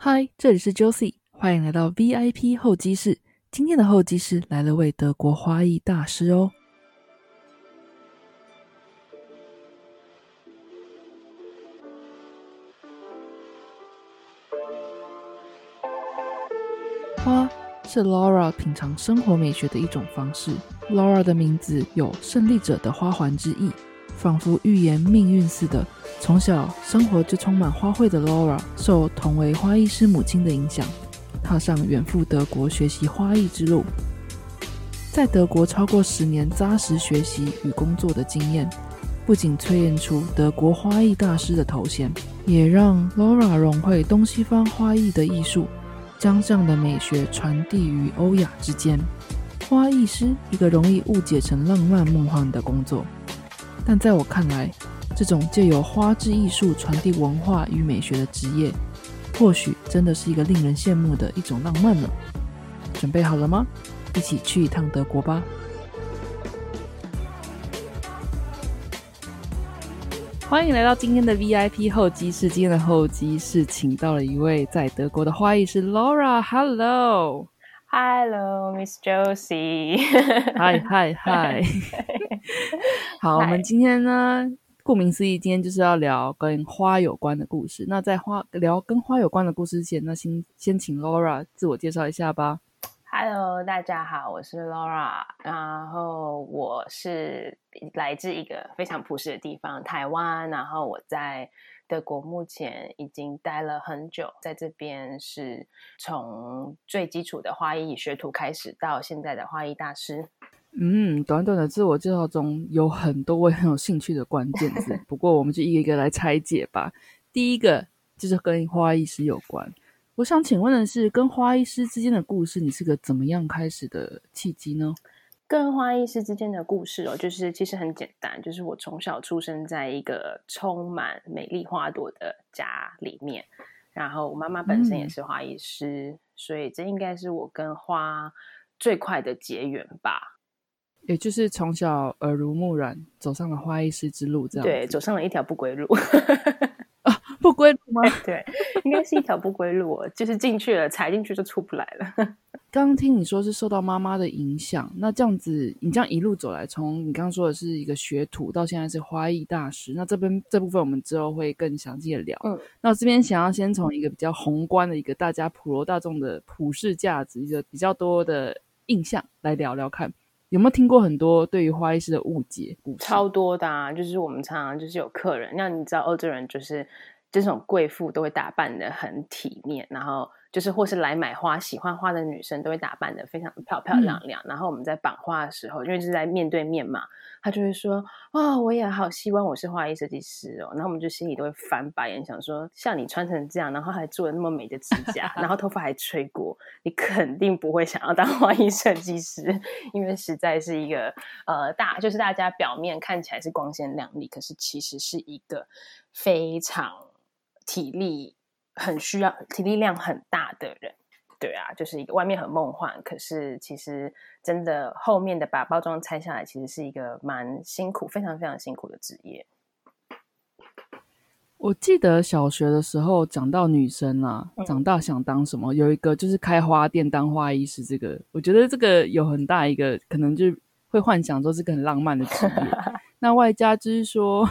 嗨，这里是 Josie，欢迎来到 VIP 候机室。今天的候机室来了位德国花艺大师哦。花是 Laura 品尝生活美学的一种方式。Laura 的名字有胜利者的花环之意，仿佛预言命运似的。从小生活就充满花卉的 Laura，受同为花艺师母亲的影响，踏上远赴德国学习花艺之路。在德国超过十年扎实学习与工作的经验，不仅淬炼出德国花艺大师的头衔，也让 Laura 融会东西方花艺的艺术，将这样的美学传递于欧亚之间。花艺师一个容易误解成浪漫梦幻的工作，但在我看来。这种借由花之艺术传递文化与美学的职业，或许真的是一个令人羡慕的一种浪漫呢。准备好了吗？一起去一趟德国吧！欢迎来到今天的 VIP 候机室。今天的候机室请到了一位在德国的花艺师 Laura。Hello，Hello，Miss Josie。Hi，Hi，Hi！好，我们今天呢？顾名思义，今天就是要聊跟花有关的故事。那在花聊跟花有关的故事之前，那先先请 Laura 自我介绍一下吧。Hello，大家好，我是 Laura，然后我是来自一个非常朴实的地方——台湾。然后我在德国目前已经待了很久，在这边是从最基础的花艺学徒开始，到现在的花艺大师。嗯，短短的自我介绍中有很多我很有兴趣的关键字，不过我们就一个一个来拆解吧。第一个就是跟花艺师有关，我想请问的是，跟花艺师之间的故事，你是个怎么样开始的契机呢？跟花艺师之间的故事哦，就是其实很简单，就是我从小出生在一个充满美丽花朵的家里面，然后我妈妈本身也是花艺师，所以这应该是我跟花最快的结缘吧。也就是从小耳濡目染，走上了花艺师之路，这样对，走上了一条不归路 啊，不归路吗？对，应该是一条不归路，就是进去了，踩进去就出不来了。刚 刚听你说是受到妈妈的影响，那这样子，你这样一路走来，从你刚刚说的是一个学徒，到现在是花艺大师，那这边这部分我们之后会更详细的聊。嗯，那这边想要先从一个比较宏观的一个大家普罗大众的普世价值，一个比较多的印象来聊聊看。有没有听过很多对于花艺师的误解？超多的啊！就是我们常常就是有客人，那你知道欧洲人就是这种贵妇都会打扮的很体面，然后。就是或是来买花、喜欢花的女生都会打扮的非常漂漂亮亮。然后我们在绑花的时候，因为是在面对面嘛，他就会说：“哦，我也好希望我是花艺设计师哦。”然后我们就心里都会翻白眼，想说：像你穿成这样，然后还做了那么美的指甲，然后头发还吹过，你肯定不会想要当 花艺设计师，因为实在是一个呃大，就是大家表面看起来是光鲜亮丽，可是其实是一个非常体力。很需要体力量很大的人，对啊，就是一个外面很梦幻，可是其实真的后面的把包装拆下来，其实是一个蛮辛苦、非常非常辛苦的职业。我记得小学的时候讲到女生啊，长大想当什么？有一个就是开花店当花艺师，这个我觉得这个有很大一个可能，就会幻想说是个很浪漫的职业。那外加就是说。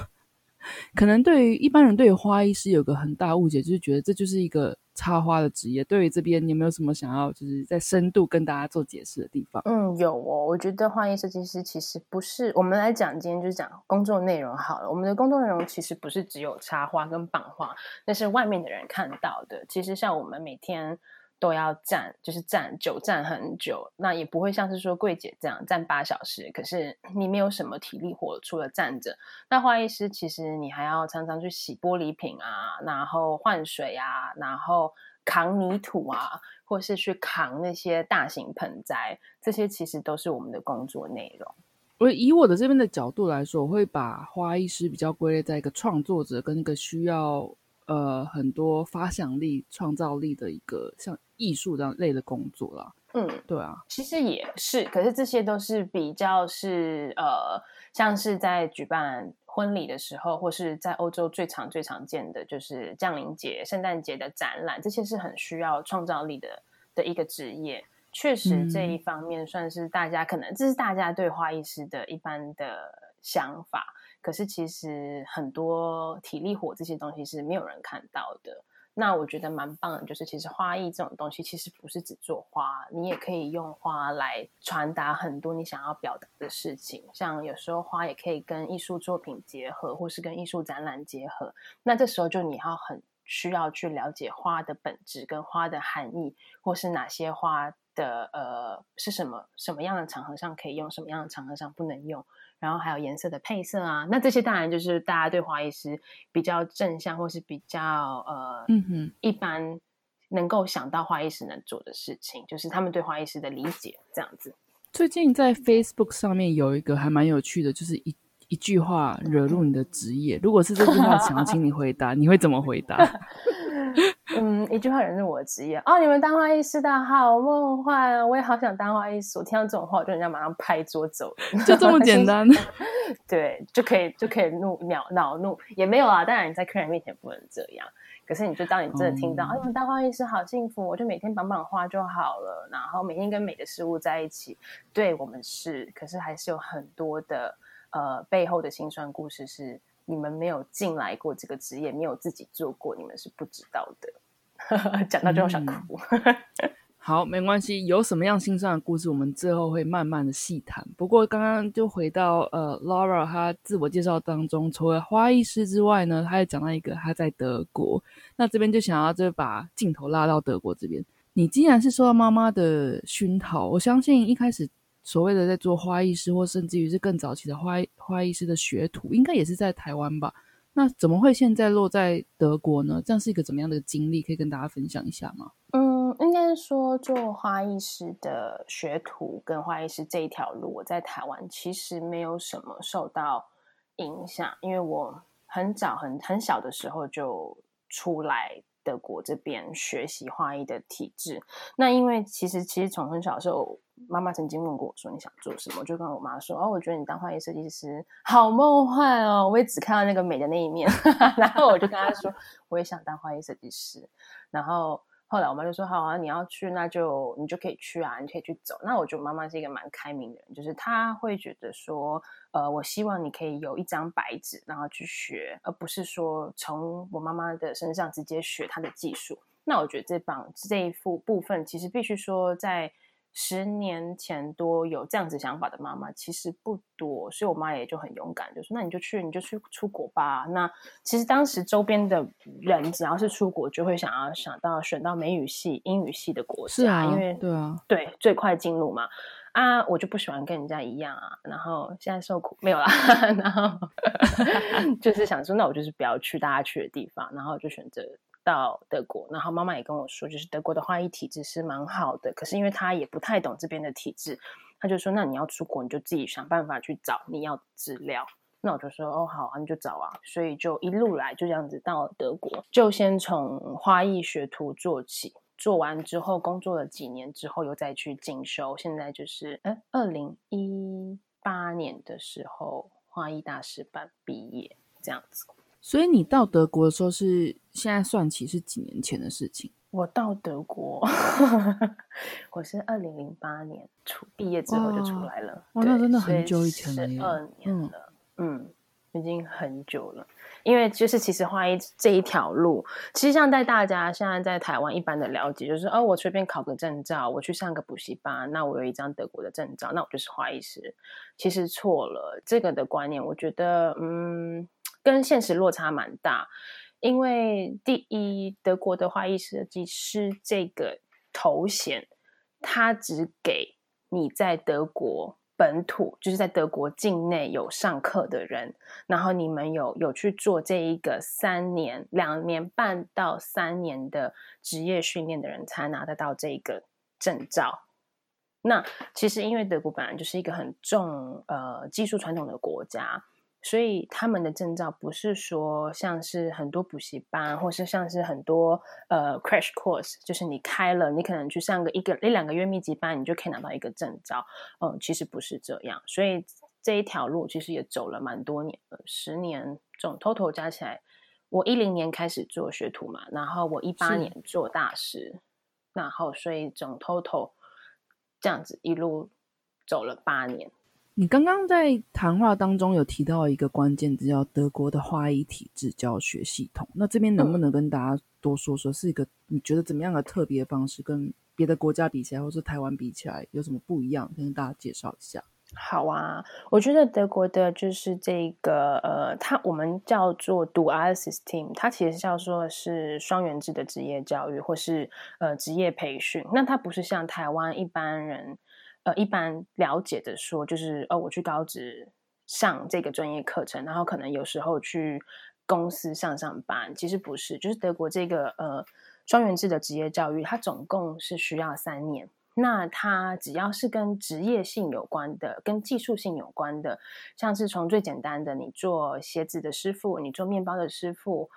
可能对于一般人，对于花艺师有个很大误解，就是觉得这就是一个插花的职业。对于这边，你有没有什么想要就是在深度跟大家做解释的地方？嗯，有哦。我觉得花艺设计师其实不是我们来讲，今天就是讲工作内容好了。我们的工作内容其实不是只有插花跟绑花，那是外面的人看到的。其实像我们每天。都要站，就是站久站很久，那也不会像是说柜姐这样站八小时。可是你没有什么体力活，除了站着。那花艺师其实你还要常常去洗玻璃瓶啊，然后换水啊，然后扛泥土啊，或是去扛那些大型盆栽，这些其实都是我们的工作内容。我以我的这边的角度来说，我会把花艺师比较归类在一个创作者跟一个需要呃很多发想力、创造力的一个像。艺术这样类的工作啦，嗯，对啊，其实也是，可是这些都是比较是呃，像是在举办婚礼的时候，或是在欧洲最常最常见的就是降临节、圣诞节的展览，这些是很需要创造力的的一个职业。确实这一方面算是大家可能这是大家对花艺师的一般的想法，可是其实很多体力活这些东西是没有人看到的。那我觉得蛮棒的，就是其实花艺这种东西，其实不是只做花，你也可以用花来传达很多你想要表达的事情。像有时候花也可以跟艺术作品结合，或是跟艺术展览结合。那这时候就你要很需要去了解花的本质跟花的含义，或是哪些花的呃是什么什么样的场合上可以用，什么样的场合上不能用。然后还有颜色的配色啊，那这些当然就是大家对花艺师比较正向，或是比较呃，嗯哼，一般能够想到花艺师能做的事情，就是他们对花艺师的理解这样子。最近在 Facebook 上面有一个还蛮有趣的，就是一一句话惹怒你的职业。如果是这句话，想要请你回答，你会怎么回答？嗯，一句话人是我的职业哦。你们当花艺师的好梦幻啊！我也好想当花艺师。我听到这种话，我就人家马上拍桌走，就这么简单。对，就可以就可以怒恼恼怒也没有啊。当然你在客人面前不能这样，可是你就当你真的听到，哎，当花艺师好幸福，我就每天绑绑花就好了，然后每天跟美的事物在一起。对我们是，可是还是有很多的呃背后的辛酸故事是。你们没有进来过这个职业，没有自己做过，你们是不知道的。讲到最后想哭。好，没关系。有什么样心酸的故事，我们最后会慢慢的细谈。不过刚刚就回到呃，Laura 她自我介绍当中，除了花艺师之外呢，她也讲到一个她在德国。那这边就想要就把镜头拉到德国这边。你既然是受到妈妈的熏陶，我相信一开始。所谓的在做花艺师，或甚至于是更早期的花花艺师的学徒，应该也是在台湾吧？那怎么会现在落在德国呢？这样是一个怎么样的经历？可以跟大家分享一下吗？嗯，应该说做花艺师的学徒跟花艺师这一条路，我在台湾其实没有什么受到影响，因为我很早很很小的时候就出来。德国这边学习花艺的体制，那因为其实其实从很小的时候，妈妈曾经问过我说你想做什么，我就跟我妈说哦，我觉得你当花艺设计师好梦幻哦，我也只看到那个美的那一面，然后我就跟她说我也想当花艺设计师，然后。后来我妈就说：“好啊，你要去，那就你就可以去啊，你可以去走。”那我觉得妈妈是一个蛮开明的人，就是她会觉得说：“呃，我希望你可以有一张白纸，然后去学，而不是说从我妈妈的身上直接学她的技术。”那我觉得这帮这一副部分，其实必须说在。十年前多有这样子想法的妈妈其实不多，所以我妈也就很勇敢，就说：“那你就去，你就去出国吧。”那其实当时周边的人只要是出国，就会想要想到选到美语系、英语系的国家，因为对啊，对最快进入嘛。啊，我就不喜欢跟人家一样啊。然后现在受苦没有啦，然后 就是想说，那我就是不要去大家去的地方，然后就选择。到德国，然后妈妈也跟我说，就是德国的花艺体制是蛮好的。可是因为她也不太懂这边的体制，她就说：“那你要出国，你就自己想办法去找你要资料。”那我就说：“哦，好啊，你就找啊。”所以就一路来就这样子到德国，就先从花艺学徒做起。做完之后，工作了几年之后，又再去进修。现在就是哎，二零一八年的时候，花艺大师班毕业这样子。所以你到德国的时候是现在算起是几年前的事情？我到德国，我是二零零八年出毕业之后就出来了。哇，那真的很久以前了，十二年了，嗯，已经很久了。因为就是其实花艺这一条路，其实像在大家现在在台湾一般的了解，就是哦，我随便考个证照，我去上个补习班，那我有一张德国的证照，那我就是花艺师。其实错了，这个的观念，我觉得，嗯。跟现实落差蛮大，因为第一，德国的花艺设计师这个头衔，他只给你在德国本土，就是在德国境内有上课的人，然后你们有有去做这一个三年、两年半到三年的职业训练的人，才拿得到这个证照。那其实因为德国本来就是一个很重呃技术传统的国家。所以他们的证照不是说像是很多补习班，或是像是很多呃 crash course，就是你开了，你可能去上个一个一两个月密集班，你就可以拿到一个证照。嗯，其实不是这样。所以这一条路其实也走了蛮多年了，十年总 total 加起来，我一零年开始做学徒嘛，然后我一八年做大师，然后所以总 total 这样子一路走了八年。你刚刚在谈话当中有提到一个关键字，叫德国的花艺体制教学系统。那这边能不能跟大家多说说，是一个你觉得怎么样的特别方式，跟别的国家比起来，或是台湾比起来，有什么不一样？跟大家介绍一下。好啊，我觉得德国的就是这个呃，它我们叫做 dual system，它其实叫做是双元制的职业教育或是呃职业培训。那它不是像台湾一般人呃一般了解的说，就是哦我去高职上这个专业课程，然后可能有时候去公司上上班，其实不是，就是德国这个呃双元制的职业教育，它总共是需要三年。那它只要是跟职业性有关的、跟技术性有关的，像是从最简单的，你做鞋子的师傅，你做面包的师傅，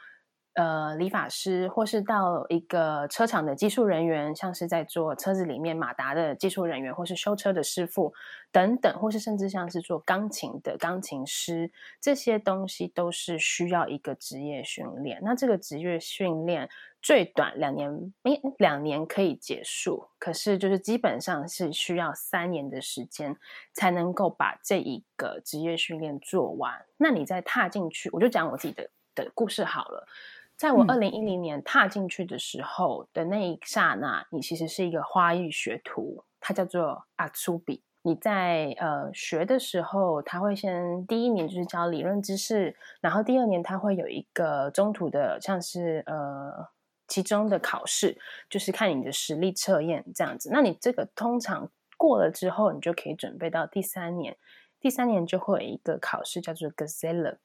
呃，理发师，或是到一个车厂的技术人员，像是在做车子里面马达的技术人员，或是修车的师傅等等，或是甚至像是做钢琴的钢琴师，这些东西都是需要一个职业训练。那这个职业训练。最短两年，诶，两年可以结束，可是就是基本上是需要三年的时间才能够把这一个职业训练做完。那你再踏进去，我就讲我自己的的故事好了。在我二零一零年踏进去的时候的那一刹那，你其实是一个花艺学徒，它叫做阿苏比。你在呃学的时候，他会先第一年就是教理论知识，然后第二年他会有一个中途的，像是呃。其中的考试就是看你的实力测验这样子，那你这个通常过了之后，你就可以准备到第三年。第三年就会有一个考试叫做 Gazelle。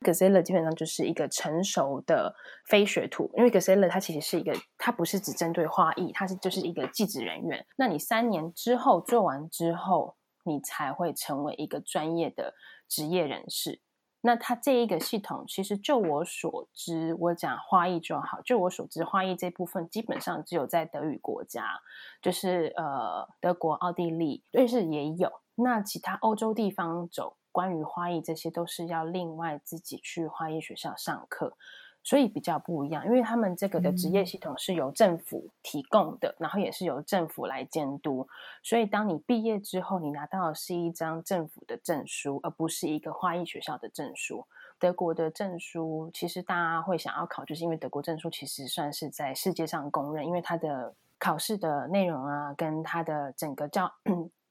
Gazelle 基本上就是一个成熟的非学徒，因为 Gazelle 它其实是一个，它不是只针对画艺，它是就是一个技职人员。那你三年之后做完之后，你才会成为一个专业的职业人士。那它这一个系统，其实就我所知，我讲花艺就好。就我所知，花艺这部分基本上只有在德语国家，就是呃德国、奥地利、瑞士也有。那其他欧洲地方走关于花艺这些，都是要另外自己去花艺学校上课。所以比较不一样，因为他们这个的职业系统是由政府提供的，然后也是由政府来监督。所以当你毕业之后，你拿到的是一张政府的证书，而不是一个花艺学校的证书。德国的证书其实大家会想要考，就是因为德国证书其实算是在世界上公认，因为它的考试的内容啊，跟它的整个教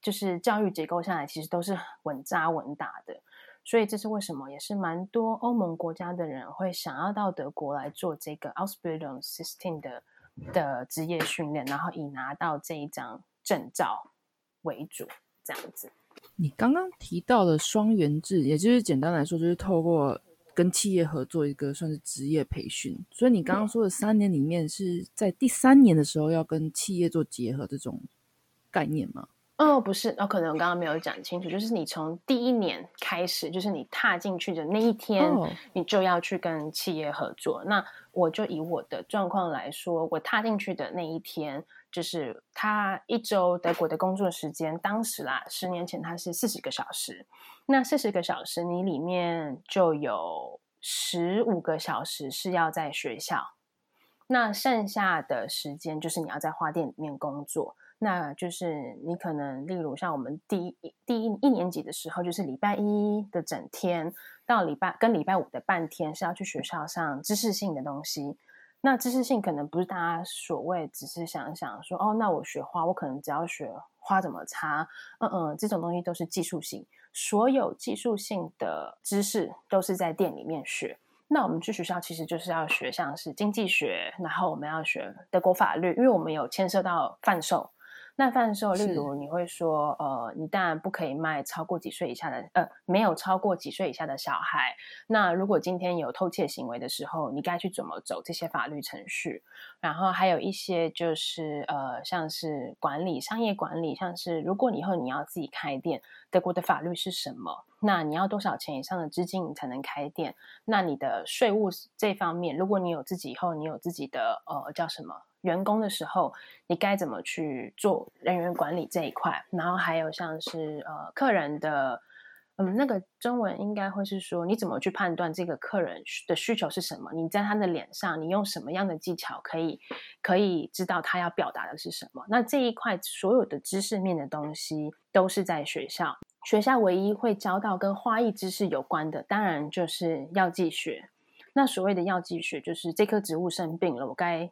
就是教育结构下来，其实都是稳扎稳打的。所以这是为什么，也是蛮多欧盟国家的人会想要到德国来做这个 Ausbildung System 的的职业训练，然后以拿到这一张证照为主，这样子。你刚刚提到的双元制，也就是简单来说，就是透过跟企业合作一个算是职业培训。所以你刚刚说的三年里面，是在第三年的时候要跟企业做结合这种概念吗？哦，不是，哦，可能我刚刚没有讲清楚，就是你从第一年开始，就是你踏进去的那一天，你就要去跟企业合作。那我就以我的状况来说，我踏进去的那一天，就是他一周德国的工作时间，当时啦，十年前他是四十个小时。那四十个小时，你里面就有十五个小时是要在学校，那剩下的时间就是你要在花店里面工作。那就是你可能，例如像我们第一第一一年级的时候，就是礼拜一的整天到礼拜跟礼拜五的半天是要去学校上知识性的东西。那知识性可能不是大家所谓只是想想说哦，那我学花，我可能只要学花怎么插，嗯嗯，这种东西都是技术性。所有技术性的知识都是在店里面学。那我们去学校其实就是要学像是经济学，然后我们要学德国法律，因为我们有牵涉到贩售。那贩售，例如你会说，呃，你当然不可以卖超过几岁以下的，呃，没有超过几岁以下的小孩。那如果今天有偷窃行为的时候，你该去怎么走这些法律程序？然后还有一些就是，呃，像是管理商业管理，像是如果以后你要自己开店，德国的法律是什么？那你要多少钱以上的资金你才能开店？那你的税务这方面，如果你有自己以后，你有自己的，呃，叫什么？员工的时候，你该怎么去做人员管理这一块？然后还有像是呃客人的嗯，那个中文应该会是说，你怎么去判断这个客人的需求是什么？你在他的脸上，你用什么样的技巧可以可以知道他要表达的是什么？那这一块所有的知识面的东西都是在学校，学校唯一会教到跟花艺知识有关的，当然就是药剂学。那所谓的药剂学，就是这棵植物生病了，我该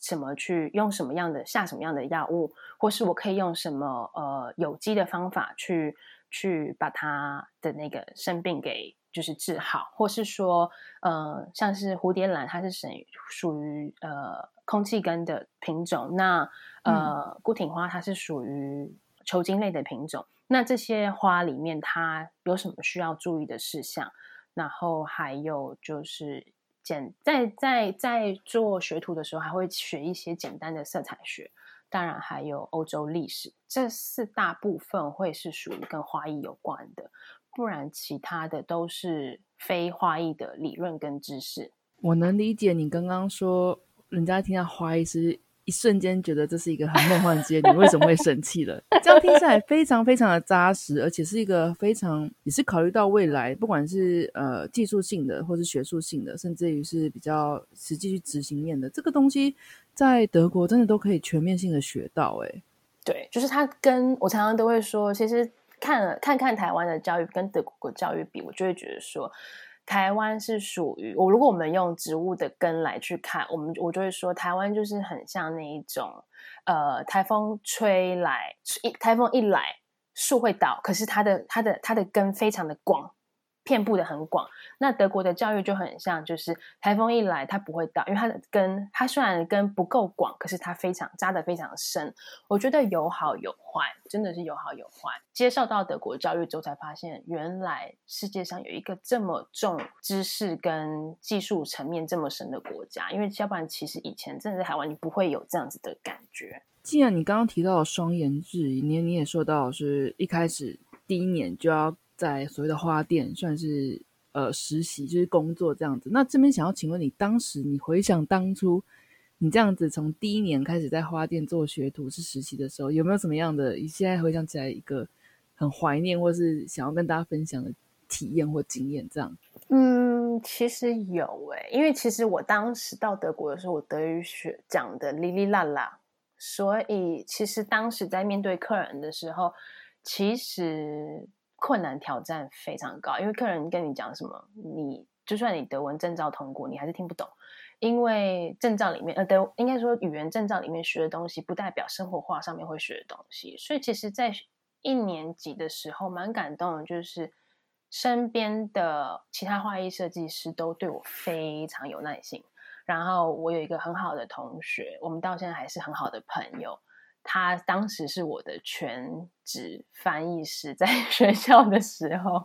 怎么去用什么样的下什么样的药物，或是我可以用什么呃有机的方法去。去把它的那个生病给就是治好，或是说，呃，像是蝴蝶兰，它是属属于呃空气根的品种，那呃孤挺花它是属于球茎类的品种。那这些花里面它有什么需要注意的事项？然后还有就是在在在做学徒的时候，还会学一些简单的色彩学。当然还有欧洲历史，这四大部分会是属于跟花艺有关的，不然其他的都是非花艺的理论跟知识。我能理解你刚刚说，人家听到花艺是。一瞬间觉得这是一个很梦幻之夜，你为什么会生气了？这样听起来非常非常的扎实，而且是一个非常也是考虑到未来，不管是呃技术性的，或是学术性的，甚至于是比较实际去执行面的这个东西，在德国真的都可以全面性的学到。哎，对，就是他跟我常常都会说，其实看看看台湾的教育跟德国教育比，我就会觉得说。台湾是属于我，如果我们用植物的根来去看，我们我就会说，台湾就是很像那一种，呃，台风吹来，一台风一来，树会倒，可是它的它的它的根非常的广。遍布的很广，那德国的教育就很像，就是台风一来，它不会倒，因为它的根，它虽然根不够广，可是它非常扎的非常深。我觉得有好有坏，真的是有好有坏。接受到德国教育之后，才发现原来世界上有一个这么重知识跟技术层面这么深的国家，因为要不然其实以前真的在台湾，你不会有这样子的感觉。既然你刚刚提到双研制，你你也说到是一开始第一年就要。在所谓的花店算是呃实习，就是工作这样子。那这边想要请问你，当时你回想当初你这样子从第一年开始在花店做学徒是实习的时候，有没有什么样的？你现在回想起来一个很怀念，或是想要跟大家分享的体验或经验？这样？嗯，其实有诶，因为其实我当时到德国的时候，我德语学讲的哩哩啦啦，所以其实当时在面对客人的时候，其实。困难挑战非常高，因为客人跟你讲什么，你就算你德文证照通过，你还是听不懂，因为证照里面呃德应该说语言证照里面学的东西，不代表生活化上面会学的东西。所以其实，在一年级的时候，蛮感动的，就是身边的其他画艺设计师都对我非常有耐心。然后我有一个很好的同学，我们到现在还是很好的朋友。他当时是我的全职翻译师，在 学校的时候，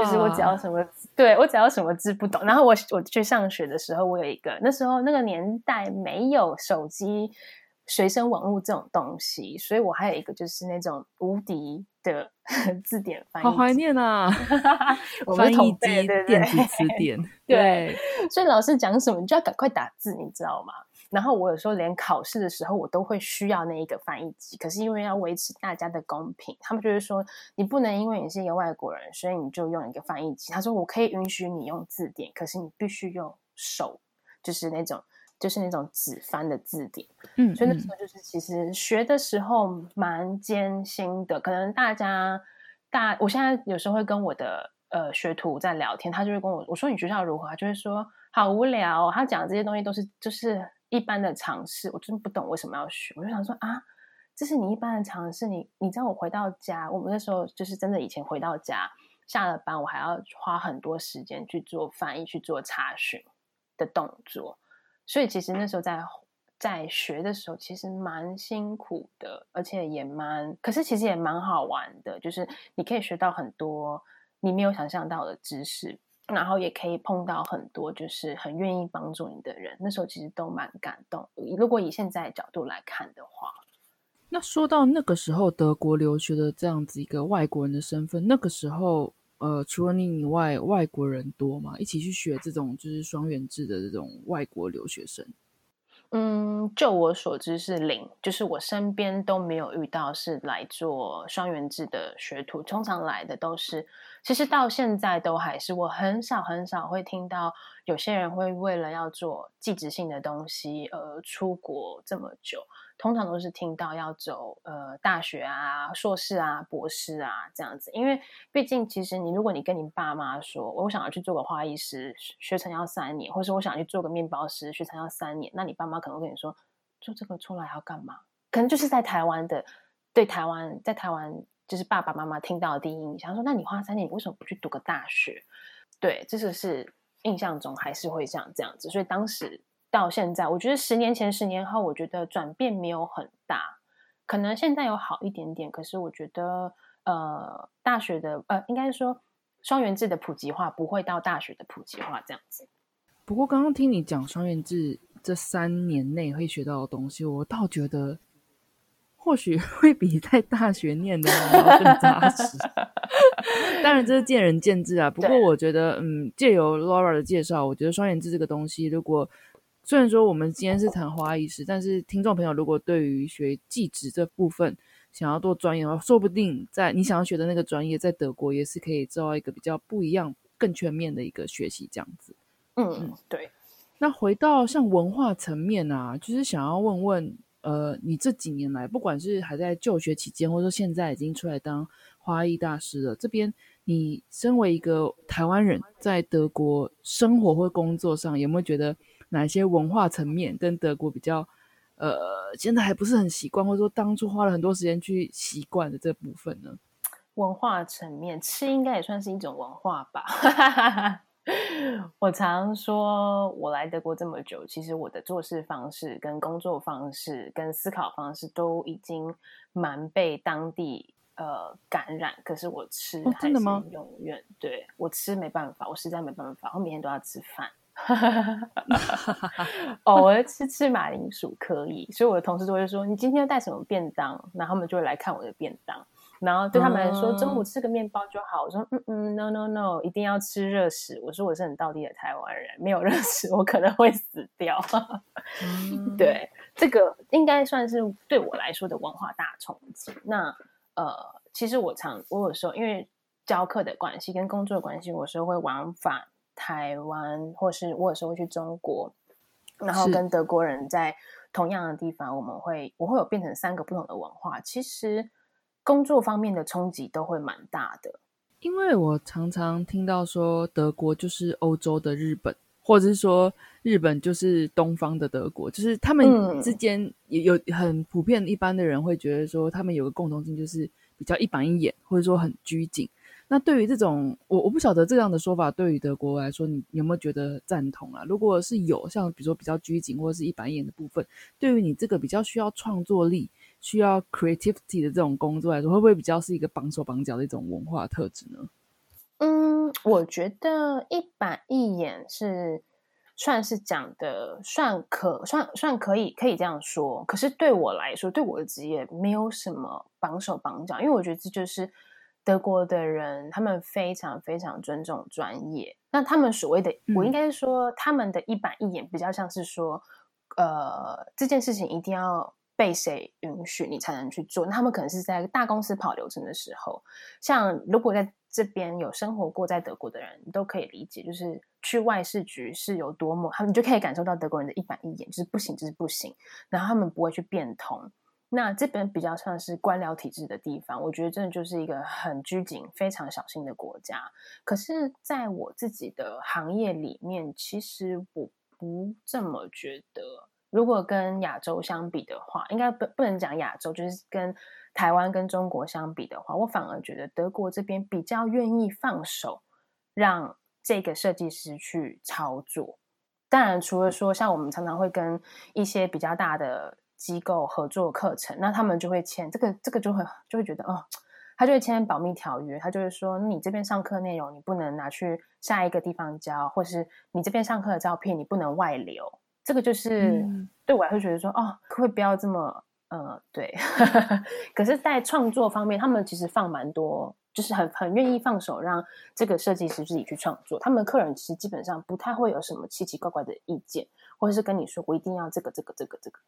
就是我只要什么，对我只要什么字不懂，然后我我去上学的时候，我有一个那时候那个年代没有手机随身网络这种东西，所以我还有一个就是那种无敌的 字典翻译，好怀念啊！翻译机、电子词典，对，所以老师讲什么，你就要赶快打字，你知道吗？然后我有时候连考试的时候，我都会需要那一个翻译机。可是因为要维持大家的公平，他们就是说你不能因为你是一个外国人，所以你就用一个翻译机。他说我可以允许你用字典，可是你必须用手，就是那种就是那种纸翻的字典。嗯，所以那时候就是其实学的时候蛮艰辛的。可能大家大，我现在有时候会跟我的呃学徒在聊天，他就会跟我我说你学校如何，他就会说好无聊。他讲的这些东西都是就是。一般的尝试，我真不懂为什么要学。我就想说啊，这是你一般的尝试。你你知道，我回到家，我们那时候就是真的以前回到家，下了班我还要花很多时间去做翻译、去做查询的动作。所以其实那时候在在学的时候，其实蛮辛苦的，而且也蛮，可是其实也蛮好玩的，就是你可以学到很多你没有想象到的知识。然后也可以碰到很多就是很愿意帮助你的人，那时候其实都蛮感动。如果以现在的角度来看的话，那说到那个时候德国留学的这样子一个外国人的身份，那个时候呃，除了你以外，外国人多吗？一起去学这种就是双元制的这种外国留学生？嗯，就我所知是零，就是我身边都没有遇到是来做双元制的学徒，通常来的都是，其实到现在都还是，我很少很少会听到有些人会为了要做技职性的东西而出国这么久。通常都是听到要走呃大学啊、硕士啊、博士啊这样子，因为毕竟其实你如果你跟你爸妈说，我想要去做个花艺师，学成要三年，或是我想去做个面包师，学成要三年，那你爸妈可能会跟你说，做这个出来要干嘛？可能就是在台湾的对台湾，在台湾就是爸爸妈妈听到的第一印象，说那你花三年，你为什么不去读个大学？对，这个是印象中还是会像这样子，所以当时。到现在，我觉得十年前、十年后，我觉得转变没有很大，可能现在有好一点点。可是我觉得，呃，大学的呃，应该说双元制的普及化不会到大学的普及化这样子。不过刚刚听你讲双元制这三年内会学到的东西，我倒觉得或许 会比在大学念的要更扎实。当然这是见仁见智啊。不过我觉得，嗯，借由 Laura 的介绍，我觉得双元制这个东西，如果虽然说我们今天是谈花艺师，但是听众朋友如果对于学技职这部分想要做专业的话，说不定在你想要学的那个专业，在德国也是可以做到一个比较不一样、更全面的一个学习这样子。嗯，对。那回到像文化层面啊，就是想要问问，呃，你这几年来，不管是还在就学期间，或者说现在已经出来当花艺大师了，这边你身为一个台湾人，在德国生活或工作上，有没有觉得？哪些文化层面跟德国比较，呃，现在还不是很习惯，或者说当初花了很多时间去习惯的这部分呢？文化层面，吃应该也算是一种文化吧。我常说，我来德国这么久，其实我的做事方式、跟工作方式、跟思考方式都已经蛮被当地呃感染。可是我吃真的吗？永远对我吃没办法，我实在没办法，我每天都要吃饭。偶尔吃吃马铃薯可以，所以我的同事都会说：“你今天要带什么便当？”然后他们就会来看我的便当。然后对他们来说，中午吃个面包就好。我说：“嗯嗯，no no no，一定要吃热食。”我说：“我是很道地的台湾人，没有热食我可能会死掉。”对，这个应该算是对我来说的文化大冲击。那呃，其实我常我有时候因为教课的关系跟工作的关系，有时候会往返。台湾，或是我有时候会去中国，然后跟德国人在同样的地方，我们会我会有变成三个不同的文化。其实工作方面的冲击都会蛮大的，因为我常常听到说德国就是欧洲的日本，或者是说日本就是东方的德国，就是他们之间也有很普遍，一般的人会觉得说他们有个共同性，就是比较一板一眼，或者说很拘谨。那对于这种，我我不晓得这样的说法对于德国来说，你有没有觉得赞同啊？如果是有，像比如说比较拘谨或者是一板一眼的部分，对于你这个比较需要创作力、需要 creativity 的这种工作来说，会不会比较是一个绑手绑脚的一种文化特质呢？嗯，我觉得一板一眼是算是讲的，算可算算可以可以这样说。可是对我来说，对我的职业没有什么绑手绑脚，因为我觉得这就是。德国的人，他们非常非常尊重专业。那他们所谓的，我应该说，他们的一板一眼，比较像是说，呃，这件事情一定要被谁允许，你才能去做。那他们可能是在大公司跑流程的时候，像如果在这边有生活过在德国的人，都可以理解，就是去外事局是有多么，他们就可以感受到德国人的一板一眼，就是不行就是不行，然后他们不会去变通。那这边比较像是官僚体制的地方，我觉得真的就是一个很拘谨、非常小心的国家。可是，在我自己的行业里面，其实我不这么觉得。如果跟亚洲相比的话，应该不不能讲亚洲，就是跟台湾跟中国相比的话，我反而觉得德国这边比较愿意放手，让这个设计师去操作。当然，除了说像我们常常会跟一些比较大的。机构合作课程，那他们就会签这个，这个就会就会觉得哦，他就会签保密条约，他就会说你这边上课内容你不能拿去下一个地方教，或是你这边上课的照片你不能外流。这个就是对我来说觉得说哦，可不可以不要这么呃对？可是，在创作方面，他们其实放蛮多就是很很愿意放手让这个设计师自己去创作。他们客人其实基本上不太会有什么奇奇怪怪的意见，或者是跟你说我一定要这个这个这个这个。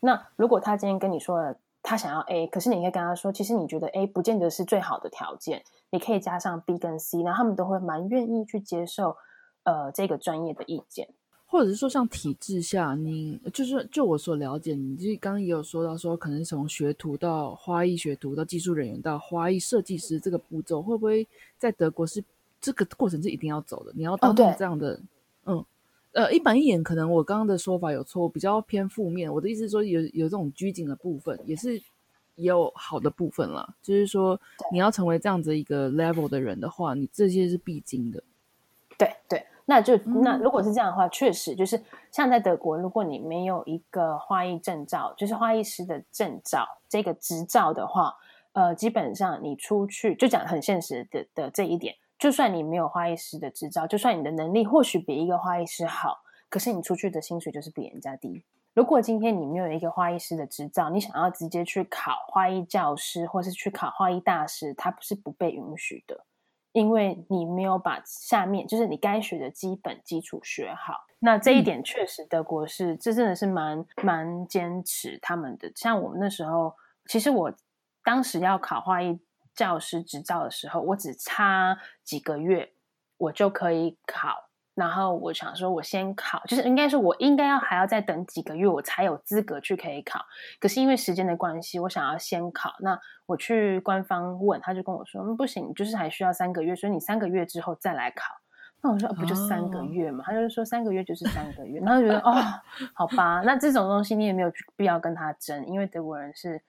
那如果他今天跟你说了他想要 A，可是你可以跟他说，其实你觉得 A 不见得是最好的条件，你可以加上 B 跟 C，然后他们都会蛮愿意去接受呃这个专业的意见。或者是说，像体制下，你就是就我所了解，你就刚刚也有说到说，可能从学徒到花艺学徒到技术人员到花艺设计师这个步骤，会不会在德国是这个过程是一定要走的？你要当这样的，嗯，呃，一板一眼，可能我刚刚的说法有错，比较偏负面。我的意思是说，有有这种拘谨的部分，也是也有好的部分啦。就是说，你要成为这样子一个 level 的人的话，你这些是必经的。对对。那就那如果是这样的话，确实就是像在德国，如果你没有一个花艺证照，就是花艺师的证照这个执照的话，呃，基本上你出去就讲很现实的的这一点，就算你没有花艺师的执照，就算你的能力或许比一个花艺师好，可是你出去的薪水就是比人家低。如果今天你没有一个花艺师的执照，你想要直接去考花艺教师或是去考花艺大师，它不是不被允许的。因为你没有把下面就是你该学的基本基础学好，那这一点确实德国是这真的是蛮蛮坚持他们的。像我们那时候，其实我当时要考花艺教师执照的时候，我只差几个月，我就可以考。然后我想说，我先考，就是应该是我应该要还要再等几个月，我才有资格去可以考。可是因为时间的关系，我想要先考。那我去官方问，他就跟我说，嗯，不行，就是还需要三个月，所以你三个月之后再来考。那我说，不就三个月嘛？他就是说三个月就是三个月。然后觉得，哦，好吧，那这种东西你也没有必要跟他争，因为德国人是，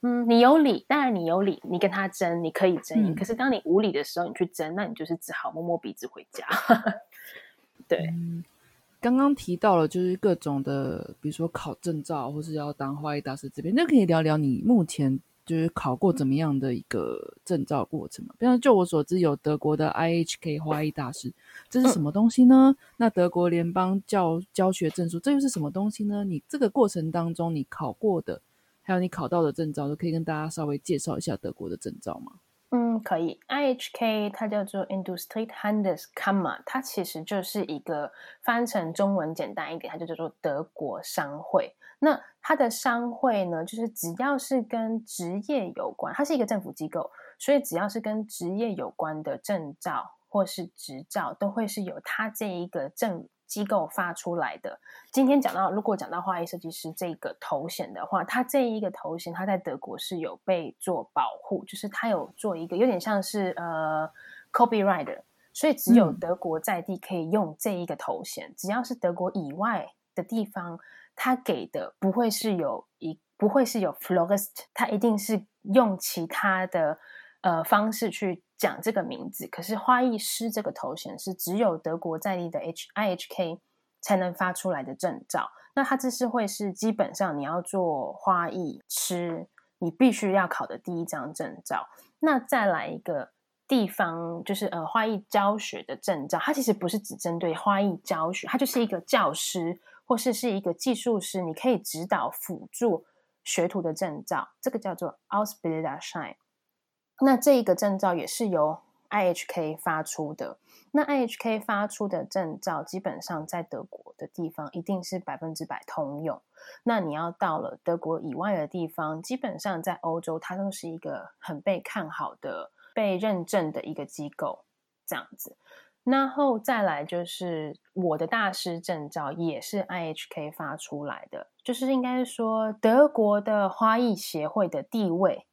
嗯，你有理，当然你有理，你跟他争，你可以争赢。可是当你无理的时候，你去争，那你就是只好摸摸鼻子回家。对，刚刚提到了就是各种的，比如说考证照或是要当花艺大师这边，那可以聊聊你目前就是考过怎么样的一个证照过程吗？比方就我所知，有德国的 IHK 花艺大师，这是什么东西呢？那德国联邦教教学证书，这又是什么东西呢？你这个过程当中你考过的，还有你考到的证照，都可以跟大家稍微介绍一下德国的证照吗？嗯，可以。IHK 它叫做 Industriehandelskammer，它其实就是一个翻成中文简单一点，它就叫做德国商会。那它的商会呢，就是只要是跟职业有关，它是一个政府机构，所以只要是跟职业有关的证照或是执照，都会是由它这一个政。机构发出来的。今天讲到，如果讲到花艺设计师这个头衔的话，它这一个头衔，它在德国是有被做保护，就是它有做一个有点像是呃 copyright，所以只有德国在地可以用这一个头衔，只要是德国以外的地方，它给的不会是有一不会是有 florist，它一定是用其他的呃方式去。讲这个名字，可是花艺师这个头衔是只有德国在地的 H I H K 才能发出来的证照。那它这是会是基本上你要做花艺师，你必须要考的第一张证照。那再来一个地方，就是呃花艺教学的证照，它其实不是只针对花艺教学，它就是一个教师或是是一个技术师，你可以指导辅助学徒的证照，这个叫做 a u s b i l d e r s h i n e。那这一个证照也是由 IHK 发出的。那 IHK 发出的证照，基本上在德国的地方一定是百分之百通用。那你要到了德国以外的地方，基本上在欧洲，它都是一个很被看好的、被认证的一个机构，这样子。然后再来就是我的大师证照，也是 IHK 发出来的，就是应该说德国的花艺协会的地位。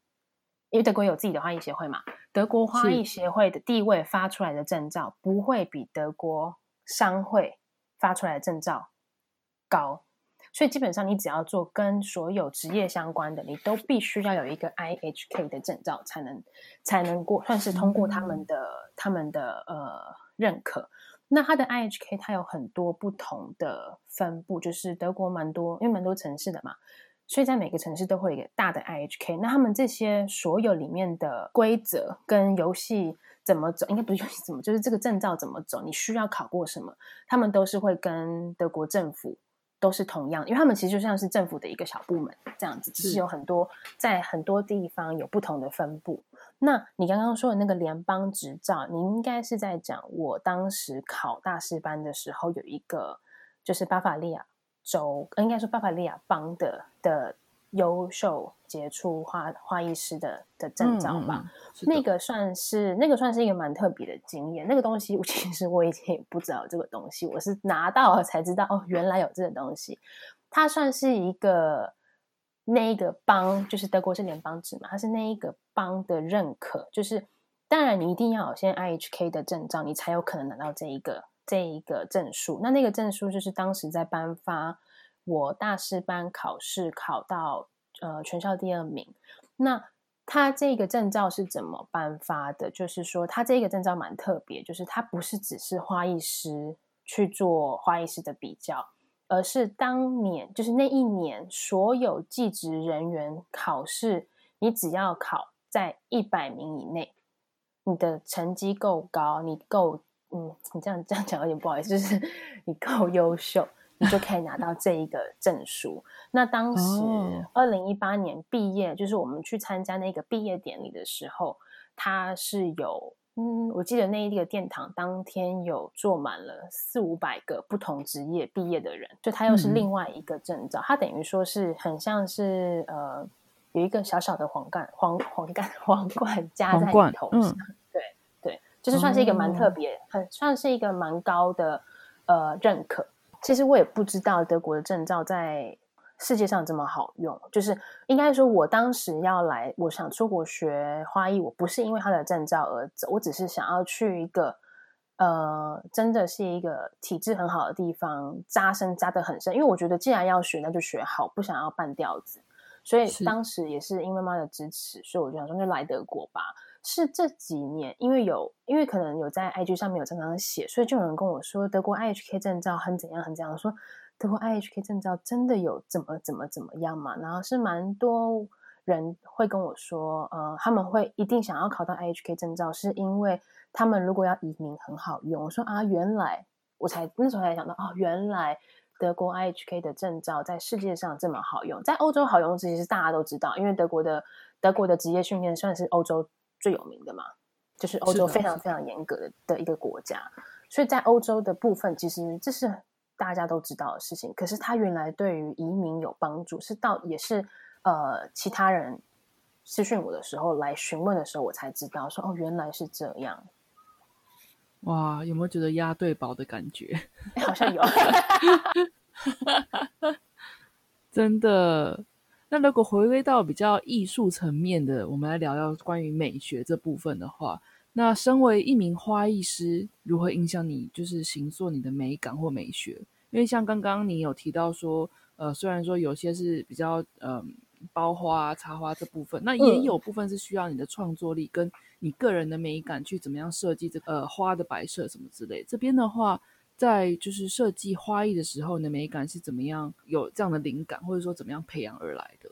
因为德国有自己的花艺协会嘛，德国花艺协会的地位发出来的证照不会比德国商会发出来的证照高，所以基本上你只要做跟所有职业相关的，你都必须要有一个 IHK 的证照才能才能过，算是通过他们的他们的呃认可。那它的 IHK 它有很多不同的分布，就是德国蛮多，因为蛮多城市的嘛。所以在每个城市都会有一个大的 IHK，那他们这些所有里面的规则跟游戏怎么走，应该不是游戏怎么，就是这个证照怎么走，你需要考过什么，他们都是会跟德国政府都是同样，因为他们其实就像是政府的一个小部门这样子，只是有很多在很多地方有不同的分布。那你刚刚说的那个联邦执照，你应该是在讲我当时考大师班的时候有一个，就是巴伐利亚州，应该说巴伐利亚邦的的优秀杰出画画艺师的的证照吧。那个算是那个算是一个蛮特别的经验。那个东西 其实我以前也不知道这个东西，我是拿到了才知道哦，原来有这个东西。它算是一个。那一个邦就是德国是联邦制嘛，它是那一个邦的认可，就是当然你一定要有先 IHK 的证照，你才有可能拿到这一个这一个证书。那那个证书就是当时在颁发我大师班考试考到呃全校第二名。那他这个证照是怎么颁发的？就是说他这个证照蛮特别，就是他不是只是花艺师去做花艺师的比较。而是当年，就是那一年，所有技职人员考试，你只要考在一百名以内，你的成绩够高，你够，嗯，你这样这样讲有点不好意思，就是 你够优秀，你就可以拿到这一个证书。那当时二零一八年毕业，就是我们去参加那个毕业典礼的时候，他是有。嗯，我记得那一个殿堂当天有坐满了四五百个不同职业毕业的人，就他又是另外一个证照，他等于说是很像是呃有一个小小的皇冠皇皇冠皇冠加在你头上，就是算是一个蛮特别，很算是一个蛮高的呃认可。其实我也不知道德国的证照在。世界上这么好用，就是应该说，我当时要来，我想出国学花艺，我不是因为他的证照而走，我只是想要去一个，呃，真的是一个体质很好的地方，扎深扎得很深。因为我觉得，既然要学，那就学好，不想要半吊子。所以当时也是因为妈妈的支持，所以我就想说，就来德国吧。是这几年，因为有，因为可能有在 IG 上面有常常写，所以就有人跟我说，德国 IHK 证照很怎样，很怎样说。德国 IHK 证照真的有怎么怎么怎么样嘛？然后是蛮多人会跟我说，呃，他们会一定想要考到 IHK 证照，是因为他们如果要移民很好用。我说啊，原来我才那时候才想到，哦，原来德国 IHK 的证照在世界上这么好用，在欧洲好用，其实大家都知道，因为德国的德国的职业训练算是欧洲最有名的嘛，就是欧洲非常非常严格的的一个国家，所以在欧洲的部分，其实这是。大家都知道的事情，可是他原来对于移民有帮助，是到也是呃其他人私讯我的时候来询问的时候，我才知道说哦原来是这样。哇，有没有觉得押对宝的感觉？好像有，真的。那如果回归到比较艺术层面的，我们来聊聊关于美学这部分的话。那身为一名花艺师，如何影响你就是形塑你的美感或美学？因为像刚刚你有提到说，呃，虽然说有些是比较呃包花插花这部分，那也有部分是需要你的创作力跟你个人的美感去怎么样设计这呃花的摆设什么之类。这边的话，在就是设计花艺的时候，你的美感是怎么样有这样的灵感，或者说怎么样培养而来的？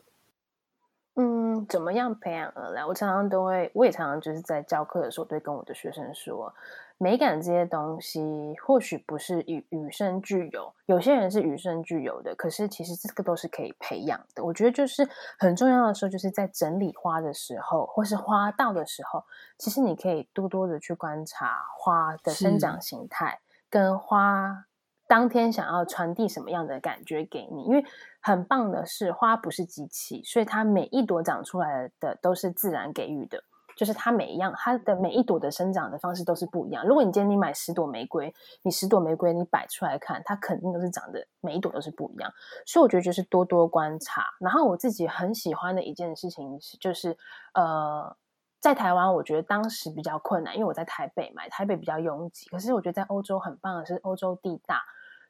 嗯，怎么样培养而来？我常常都会，我也常常就是在教课的时候，对跟我的学生说，美感这些东西或许不是与与生俱有，有些人是与生俱有的，可是其实这个都是可以培养的。我觉得就是很重要的时候，就是在整理花的时候，或是花道的时候，其实你可以多多的去观察花的生长形态跟花。当天想要传递什么样的感觉给你？因为很棒的是，花不是机器，所以它每一朵长出来的都是自然给予的，就是它每一样，它的每一朵的生长的方式都是不一样。如果你今天你买十朵玫瑰，你十朵玫瑰你摆出来看，它肯定都是长得每一朵都是不一样。所以我觉得就是多多观察。然后我自己很喜欢的一件事情是，就是呃，在台湾我觉得当时比较困难，因为我在台北嘛，台北比较拥挤。可是我觉得在欧洲很棒的是，欧洲地大。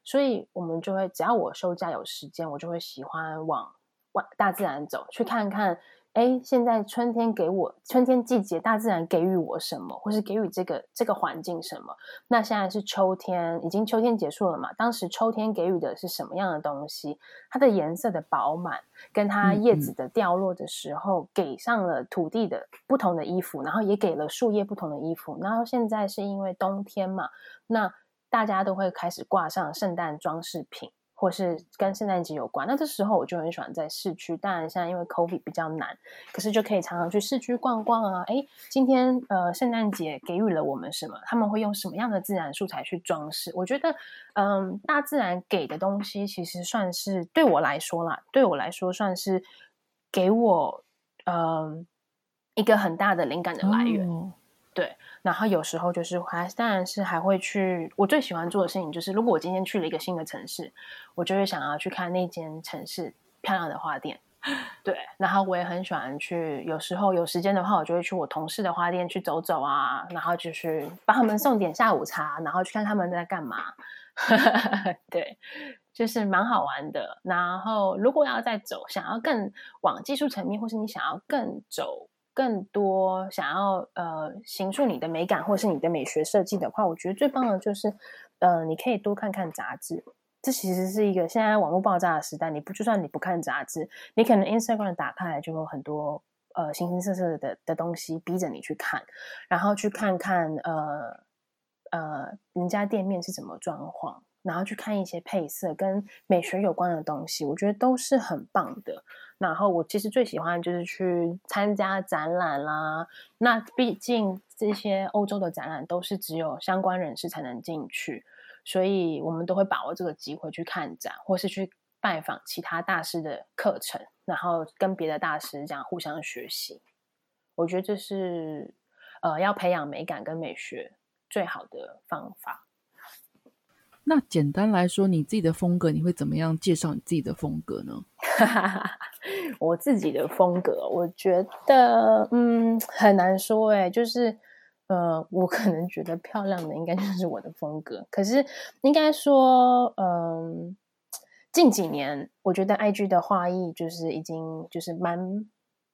所以，我们就会只要我休假有时间，我就会喜欢往往大自然走，去看看。哎，现在春天给我春天季节，大自然给予我什么，或是给予这个这个环境什么？那现在是秋天，已经秋天结束了嘛？当时秋天给予的是什么样的东西？它的颜色的饱满，跟它叶子的掉落的时候，给上了土地的不同的衣服，然后也给了树叶不同的衣服。然后现在是因为冬天嘛，那。大家都会开始挂上圣诞装饰品，或是跟圣诞节有关，那这时候我就很喜欢在市区。当然，现在因为 COVID 比较难，可是就可以常常去市区逛逛啊。哎，今天呃，圣诞节给予了我们什么？他们会用什么样的自然素材去装饰？我觉得，嗯，大自然给的东西其实算是对我来说啦，对我来说算是给我嗯一个很大的灵感的来源。对，然后有时候就是还当然是还会去。我最喜欢做的事情就是，如果我今天去了一个新的城市，我就会想要去看那间城市漂亮的花店。对，然后我也很喜欢去。有时候有时间的话，我就会去我同事的花店去走走啊，然后就是帮他们送点下午茶，然后去看他们在干嘛。对，就是蛮好玩的。然后如果要再走，想要更往技术层面，或是你想要更走。更多想要呃形塑你的美感，或是你的美学设计的话，我觉得最棒的就是，呃，你可以多看看杂志。这其实是一个现在网络爆炸的时代，你不就算你不看杂志，你可能 Instagram 打开来就有很多呃形形色色的的东西逼着你去看，然后去看看呃呃人家店面是怎么状况，然后去看一些配色跟美学有关的东西，我觉得都是很棒的。然后我其实最喜欢就是去参加展览啦。那毕竟这些欧洲的展览都是只有相关人士才能进去，所以我们都会把握这个机会去看展，或是去拜访其他大师的课程，然后跟别的大师这样互相学习。我觉得这是呃要培养美感跟美学最好的方法。那简单来说，你自己的风格，你会怎么样介绍你自己的风格呢？我自己的风格，我觉得嗯很难说哎，就是呃，我可能觉得漂亮的应该就是我的风格，可是应该说嗯，近几年我觉得 IG 的画艺就是已经就是蛮。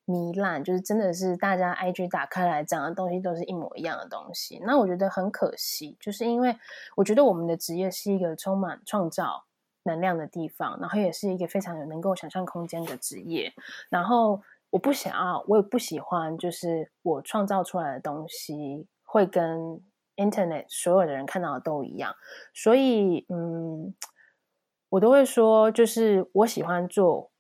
糜烂就是真的是大家 IG 打开来讲的东西都是一模一样的东西，那我觉得很可惜，就是因为我觉得我们的职业是一个充满创造能量的地方，然后也是一个非常有能够想象空间的职业。然后我不想要，我也不喜欢，就是我创造出来的东西会跟 Internet 所有的人看到的都一样，所以嗯，我都会说，就是我喜欢做。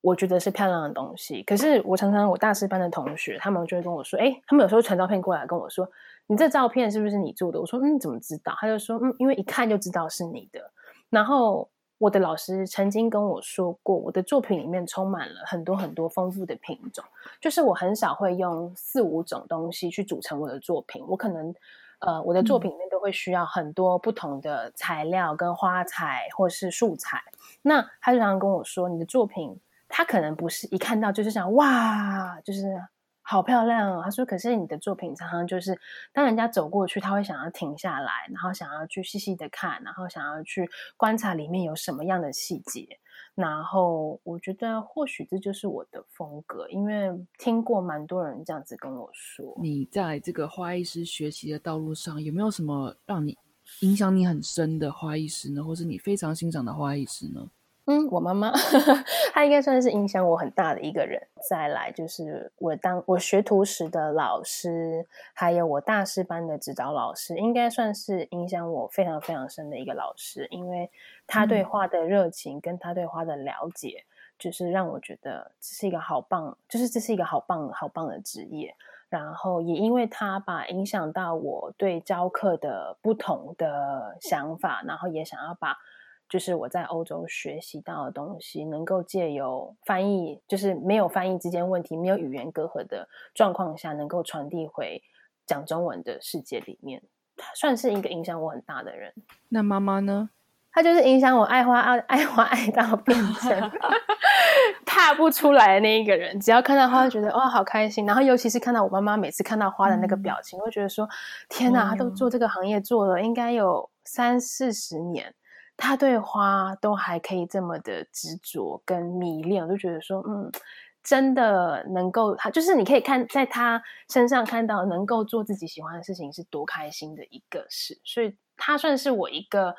我觉得是漂亮的东西，可是我常常我大师班的同学，他们就会跟我说：“哎，他们有时候传照片过来跟我说，你这照片是不是你做的？”我说：“嗯，怎么知道？”他就说：“嗯，因为一看就知道是你的。”然后我的老师曾经跟我说过，我的作品里面充满了很多很多丰富的品种，就是我很少会用四五种东西去组成我的作品，我可能呃我的作品里面都会需要很多不同的材料跟花材或是素材。那他就常常跟我说：“你的作品。”他可能不是一看到就是想哇，就是好漂亮哦。他说：“可是你的作品常常就是，当人家走过去，他会想要停下来，然后想要去细细的看，然后想要去观察里面有什么样的细节。然后我觉得或许这就是我的风格，因为听过蛮多人这样子跟我说。你在这个花艺师学习的道路上，有没有什么让你影响你很深的花艺师呢？或是你非常欣赏的花艺师呢？嗯，我妈妈，她应该算是影响我很大的一个人。再来就是我当我学徒时的老师，还有我大师班的指导老师，应该算是影响我非常非常深的一个老师，因为他对花的热情跟他对花的了解，就是让我觉得这是一个好棒，就是这是一个好棒好棒的职业。然后也因为他把影响到我对教课的不同的想法，然后也想要把。就是我在欧洲学习到的东西，能够借由翻译，就是没有翻译之间问题、没有语言隔阂的状况下，能够传递回讲中文的世界里面，他算是一个影响我很大的人。那妈妈呢？她就是影响我爱花爱爱花爱到变成 踏不出来的那一个人。只要看到花，觉得哇好开心。然后尤其是看到我妈妈每次看到花的那个表情，会觉得说天哪，她都做这个行业做了应该有三四十年。他对花都还可以这么的执着跟迷恋，我就觉得说，嗯，真的能够他就是你可以看在他身上看到能够做自己喜欢的事情是多开心的一个事，所以他算是我一个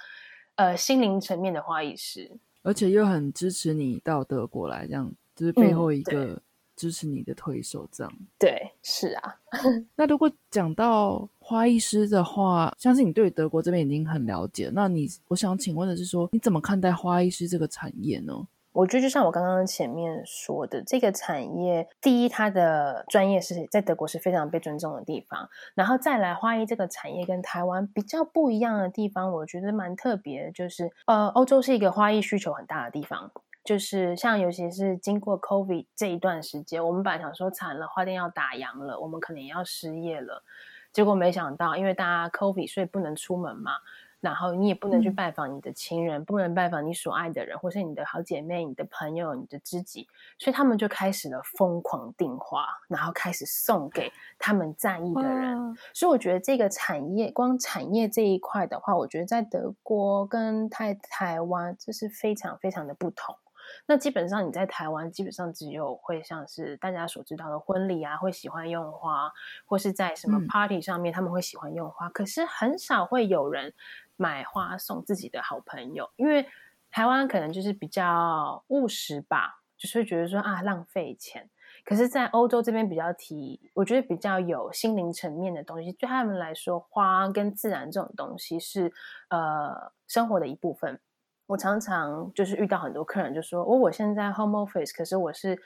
呃心灵层面的花艺师，而且又很支持你到德国来，这样就是背后一个支持你的推手，这样。对，是啊。那如果讲到花艺师的话，相信你对德国这边已经很了解。那你，我想请问的是，说你怎么看待花艺师这个产业呢？我觉得就像我刚刚前面说的，这个产业第一，它的专业是在德国是非常被尊重的地方。然后再来，花艺这个产业跟台湾比较不一样的地方，我觉得蛮特别，就是呃，欧洲是一个花艺需求很大的地方。就是像尤其是经过 COVID 这一段时间，我们本来想说惨了，花店要打烊了，我们可能也要失业了。结果没想到，因为大家 COVID，所以不能出门嘛。然后你也不能去拜访你的亲人，不能拜访你所爱的人，或是你的好姐妹、你的朋友、你的知己，所以他们就开始了疯狂订花，然后开始送给他们在意的人。所以我觉得这个产业，光产业这一块的话，我觉得在德国跟台台湾这是非常非常的不同。那基本上你在台湾，基本上只有会像是大家所知道的婚礼啊，会喜欢用花，或是在什么 party 上面他们会喜欢用花，可是很少会有人。买花送自己的好朋友，因为台湾可能就是比较务实吧，就是觉得说啊浪费钱。可是，在欧洲这边比较提，我觉得比较有心灵层面的东西，对他们来说，花跟自然这种东西是呃生活的一部分。我常常就是遇到很多客人就说，我我现在 home office，可是我是。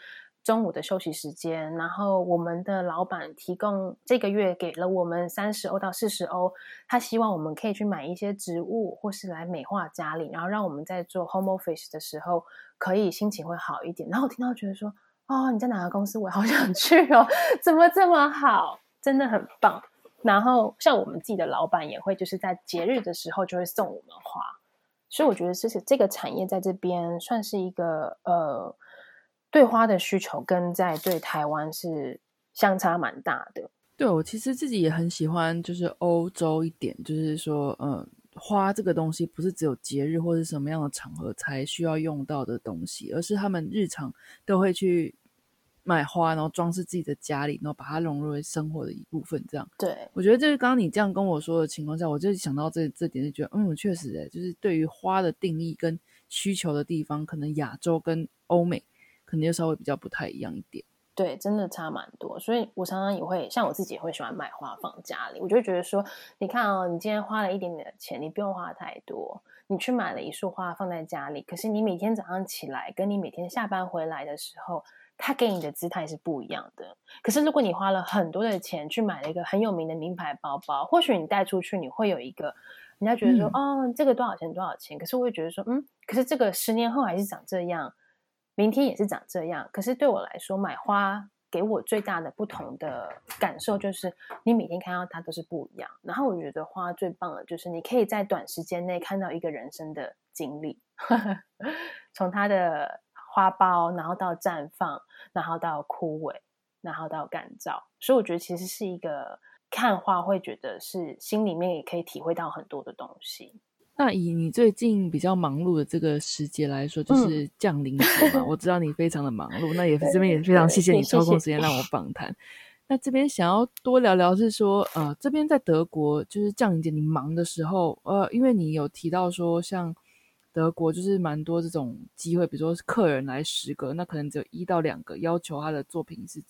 中午的休息时间，然后我们的老板提供这个月给了我们三十欧到四十欧，他希望我们可以去买一些植物，或是来美化家里，然后让我们在做 home office 的时候可以心情会好一点。然后我听到觉得说，哦，你在哪个公司？我好想去哦，怎么这么好？真的很棒。然后像我们自己的老板也会就是在节日的时候就会送我们花，所以我觉得这是这个产业在这边算是一个呃。对花的需求跟在对台湾是相差蛮大的。对我其实自己也很喜欢，就是欧洲一点，就是说，嗯，花这个东西不是只有节日或者什么样的场合才需要用到的东西，而是他们日常都会去买花，然后装饰自己的家里，然后把它融入为生活的一部分。这样，对我觉得就是刚刚你这样跟我说的情况下，我就想到这这点，就觉得，嗯，确实，哎，就是对于花的定义跟需求的地方，可能亚洲跟欧美。肯定稍微比较不太一样一点，对，真的差蛮多。所以我常常也会像我自己也会喜欢买花放家里。我就觉得说，你看哦，你今天花了一点点的钱，你不用花太多，你去买了一束花放在家里。可是你每天早上起来，跟你每天下班回来的时候，它给你的姿态是不一样的。可是如果你花了很多的钱去买了一个很有名的名牌包包，或许你带出去，你会有一个人家觉得说，哦，这个多少钱？多少钱？可是我会觉得说，嗯，可是这个十年后还是长这样。明天也是长这样，可是对我来说，买花给我最大的不同的感受就是，你每天看到它都是不一样。然后我觉得花最棒的就是，你可以在短时间内看到一个人生的经历，从他的花苞，然后到绽放，然后到枯萎，然后到干燥。所以我觉得其实是一个看花会觉得是心里面也可以体会到很多的东西。那以你最近比较忙碌的这个时节来说，就是降临节嘛。我知道你非常的忙碌，那也这边也非常谢谢你抽空时间让我访谈。那这边想要多聊聊是说，呃，这边在德国就是降临节，你忙的时候，呃，因为你有提到说，像德国就是蛮多这种机会，比如说客人来十个，那可能只有一到两个要求他的作品是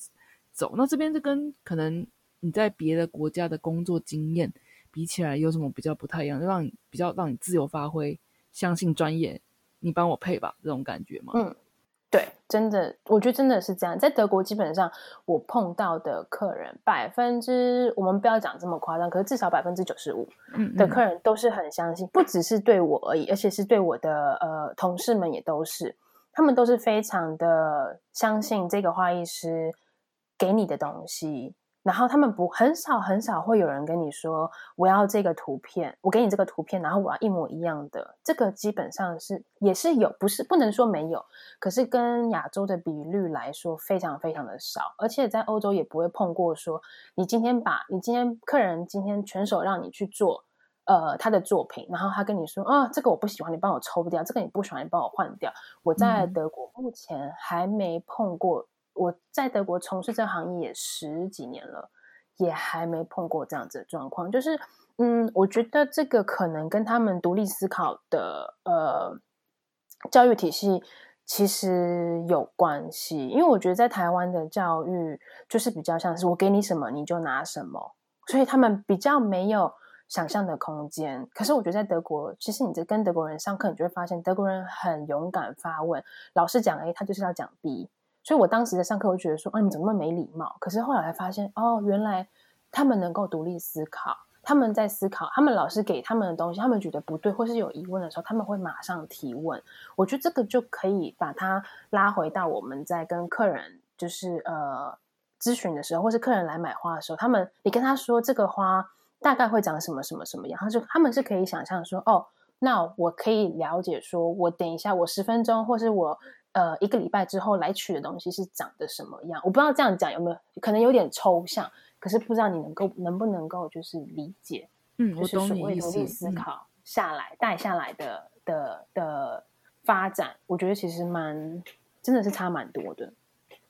走。那这边就跟可能你在别的国家的工作经验。比起来有什么比较不太一样？让你比较让你自由发挥，相信专业，你帮我配吧，这种感觉吗？嗯，对，真的，我觉得真的是这样。在德国，基本上我碰到的客人，百分之我们不要讲这么夸张，可是至少百分之九十五的客人都是很相信，不只是对我而已，而且是对我的呃同事们也都是，他们都是非常的相信这个花艺师给你的东西。然后他们不很少很少会有人跟你说我要这个图片，我给你这个图片，然后我要一模一样的。这个基本上是也是有，不是不能说没有，可是跟亚洲的比率来说非常非常的少。而且在欧洲也不会碰过说你今天把你今天客人今天全手让你去做呃他的作品，然后他跟你说啊这个我不喜欢，你帮我抽掉；这个你不喜欢，你帮我换掉。我在德国目前还没碰过。我在德国从事这行业也十几年了，也还没碰过这样子的状况。就是，嗯，我觉得这个可能跟他们独立思考的呃教育体系其实有关系，因为我觉得在台湾的教育就是比较像是我给你什么你就拿什么，所以他们比较没有想象的空间。可是我觉得在德国，其实你在跟德国人上课，你就会发现德国人很勇敢发问，老师讲 A，他就是要讲 B。所以我当时在上课，我觉得说，啊，你怎么那么没礼貌？可是后来才发现，哦，原来他们能够独立思考。他们在思考，他们老师给他们的东西，他们觉得不对或是有疑问的时候，他们会马上提问。我觉得这个就可以把它拉回到我们在跟客人就是呃咨询的时候，或是客人来买花的时候，他们你跟他说这个花大概会长什么什么什么样，他就他们是可以想象说，哦，那我可以了解说，我等一下我十分钟或是我呃一个礼拜之后来取的东西是长得什么样。我不知道这样讲有没有可能有点抽象。可是不知道你能够能不能够就是理解，嗯，就是所谓独立思考下来带下来的的的发展，我觉得其实蛮真的是差蛮多的。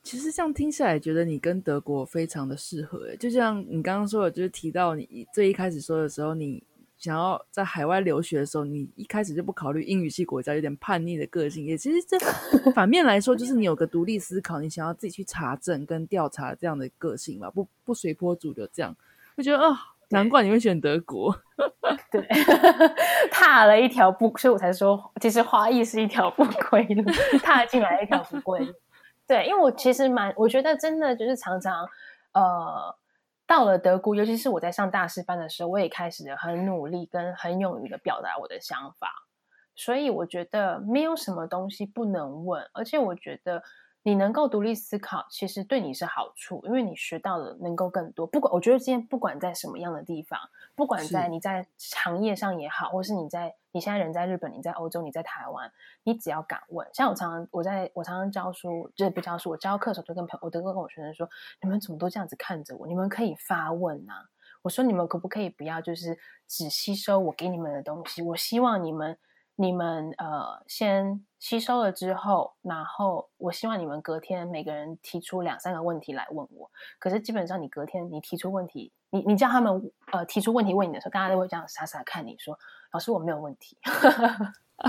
其实这样听下来，觉得你跟德国非常的适合。哎，就像你刚刚说的，就是提到你最一开始说的时候，你。想要在海外留学的时候，你一开始就不考虑英语系国家，有点叛逆的个性。也其实这 反面来说，就是你有个独立思考，你想要自己去查证跟调查这样的个性嘛，不不随波逐流。这样我觉得啊，难怪你会选德国。对，踏了一条不，所以我才说，其实华裔是一条不归路，踏进来一条不归路。对，因为我其实蛮，我觉得真的就是常常呃。到了德国，尤其是我在上大师班的时候，我也开始很努力跟很勇于的表达我的想法。所以我觉得没有什么东西不能问，而且我觉得。你能够独立思考，其实对你是好处，因为你学到了能够更多。不管我觉得今天不管在什么样的地方，不管在你在行业上也好，或是你在你现在人在日本，你在欧洲，你在台湾，你只要敢问。像我常常我在我常常教书，就是不教书，我教课的时候就跟朋友，我都跟我学生说：你们怎么都这样子看着我？你们可以发问啊！我说你们可不可以不要就是只吸收我给你们的东西？我希望你们。你们呃，先吸收了之后，然后我希望你们隔天每个人提出两三个问题来问我。可是基本上，你隔天你提出问题，你你叫他们呃提出问题问你的时候，大家都会这样傻傻看你说：“老师，我没有问题。”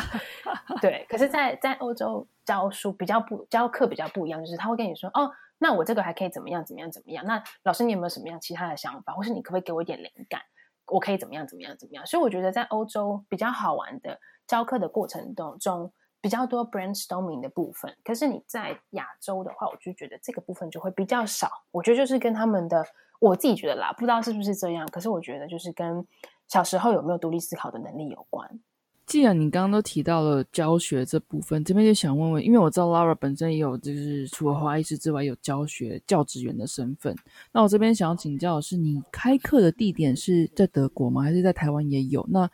对。可是，在在欧洲教书比较不教课比较不一样，就是他会跟你说：“哦，那我这个还可以怎么样怎么样怎么样？那老师，你有没有什么样其他的想法，或是你可不可以给我一点灵感？我可以怎么样怎么样怎么样？”所以我觉得在欧洲比较好玩的。教课的过程当中比较多 brainstorming 的部分，可是你在亚洲的话，我就觉得这个部分就会比较少。我觉得就是跟他们的，我自己觉得啦，不知道是不是这样。可是我觉得就是跟小时候有没有独立思考的能力有关。既然你刚刚都提到了教学这部分，这边就想问问，因为我知道 Laura 本身也有就是除了花艺师之外有教学教职员的身份。那我这边想要请教的是，你开课的地点是在德国吗？还是在台湾也有？那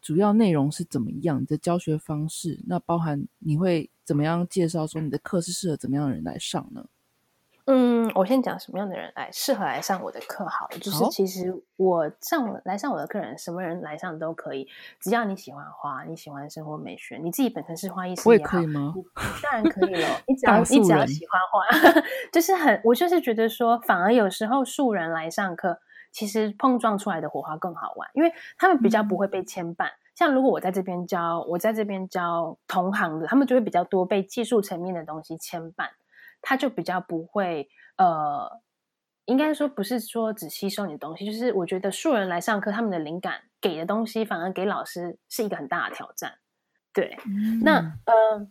主要内容是怎么样？你的教学方式，那包含你会怎么样介绍说你的课是适合怎么样的人来上呢？嗯，我先讲什么样的人来适合来上我的课好了。就是其实我上来上我的客人，什么人来上都可以，只要你喜欢花，你喜欢生活美学，你自己本身是花艺师，我也可以吗？当然可以了。你只要你只要喜欢花，就是很我就是觉得说，反而有时候素人来上课。其实碰撞出来的火花更好玩，因为他们比较不会被牵绊。像如果我在这边教，我在这边教同行的，他们就会比较多被技术层面的东西牵绊，他就比较不会呃，应该说不是说只吸收你的东西，就是我觉得素人来上课，他们的灵感给的东西反而给老师是一个很大的挑战。对，那呃，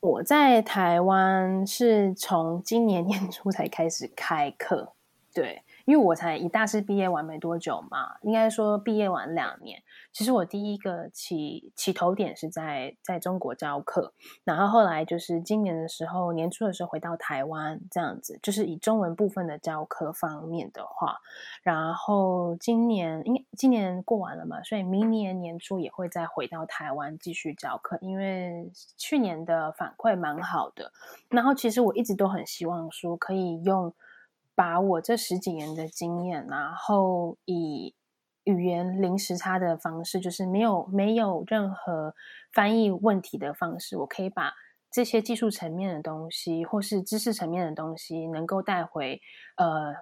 我在台湾是从今年年初才开始开课，对。因为我才以大师毕业完没多久嘛，应该说毕业完两年。其实我第一个起起头点是在在中国教课，然后后来就是今年的时候，年初的时候回到台湾这样子，就是以中文部分的教课方面的话，然后今年因今年过完了嘛，所以明年年初也会再回到台湾继续教课，因为去年的反馈蛮好的。然后其实我一直都很希望说可以用。把我这十几年的经验，然后以语言零时差的方式，就是没有没有任何翻译问题的方式，我可以把这些技术层面的东西，或是知识层面的东西，能够带回呃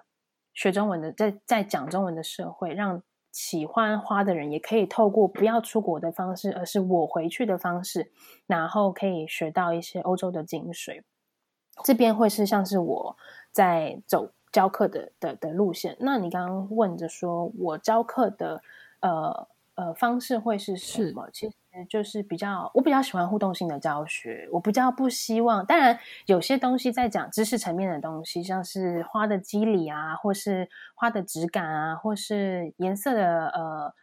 学中文的，在在讲中文的社会，让喜欢花的人，也可以透过不要出国的方式，而是我回去的方式，然后可以学到一些欧洲的精髓。这边会是像是我在走教课的的的路线。那你刚刚问着说我教课的呃呃方式会是什么？其实就是比较我比较喜欢互动性的教学，我比较不希望。当然有些东西在讲知识层面的东西，像是花的肌理啊，或是花的质感啊，或是颜色的呃。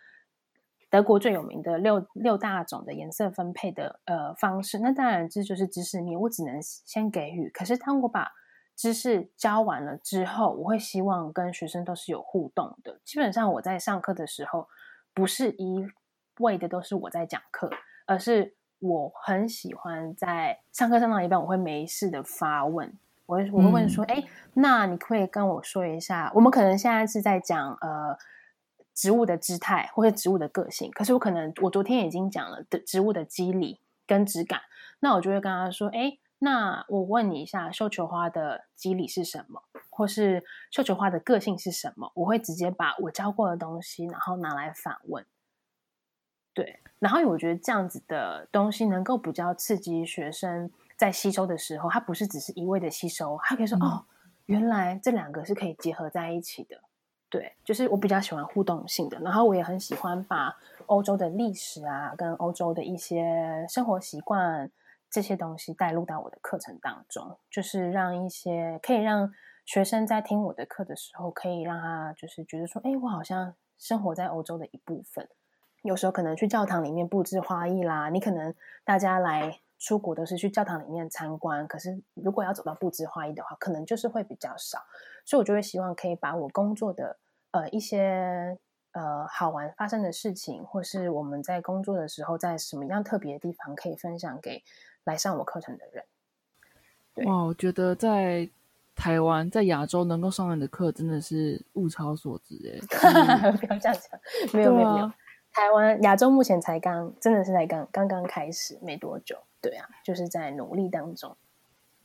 德国最有名的六六大种的颜色分配的呃方式，那当然这就是知识面，我只能先给予。可是当我把知识教完了之后，我会希望跟学生都是有互动的。基本上我在上课的时候，不是一味的都是我在讲课，而是我很喜欢在上课上到一半，我会没事的发问，我会我会问说：“哎，那你可以跟我说一下，我们可能现在是在讲呃。”植物的姿态或者植物的个性，可是我可能我昨天已经讲了的植物的肌理跟质感，那我就会跟他说：“哎，那我问你一下，绣球花的机理是什么，或是绣球花的个性是什么？”我会直接把我教过的东西，然后拿来反问。对，然后我觉得这样子的东西能够比较刺激学生在吸收的时候，他不是只是一味的吸收，他可以说：“哦，原来这两个是可以结合在一起的。”对，就是我比较喜欢互动性的，然后我也很喜欢把欧洲的历史啊，跟欧洲的一些生活习惯这些东西带入到我的课程当中，就是让一些可以让学生在听我的课的时候，可以让他就是觉得说，哎，我好像生活在欧洲的一部分。有时候可能去教堂里面布置花艺啦，你可能大家来出国都是去教堂里面参观，可是如果要走到布置花艺的话，可能就是会比较少。所以，我就会希望可以把我工作的呃一些呃好玩发生的事情，或是我们在工作的时候在什么样特别的地方，可以分享给来上我课程的人。哇，我觉得在台湾，在亚洲能够上你的课，真的是物超所值哎！不要这样讲，没有没有没有，台湾亚洲目前才刚真的是在刚刚刚开始没多久，对啊，就是在努力当中。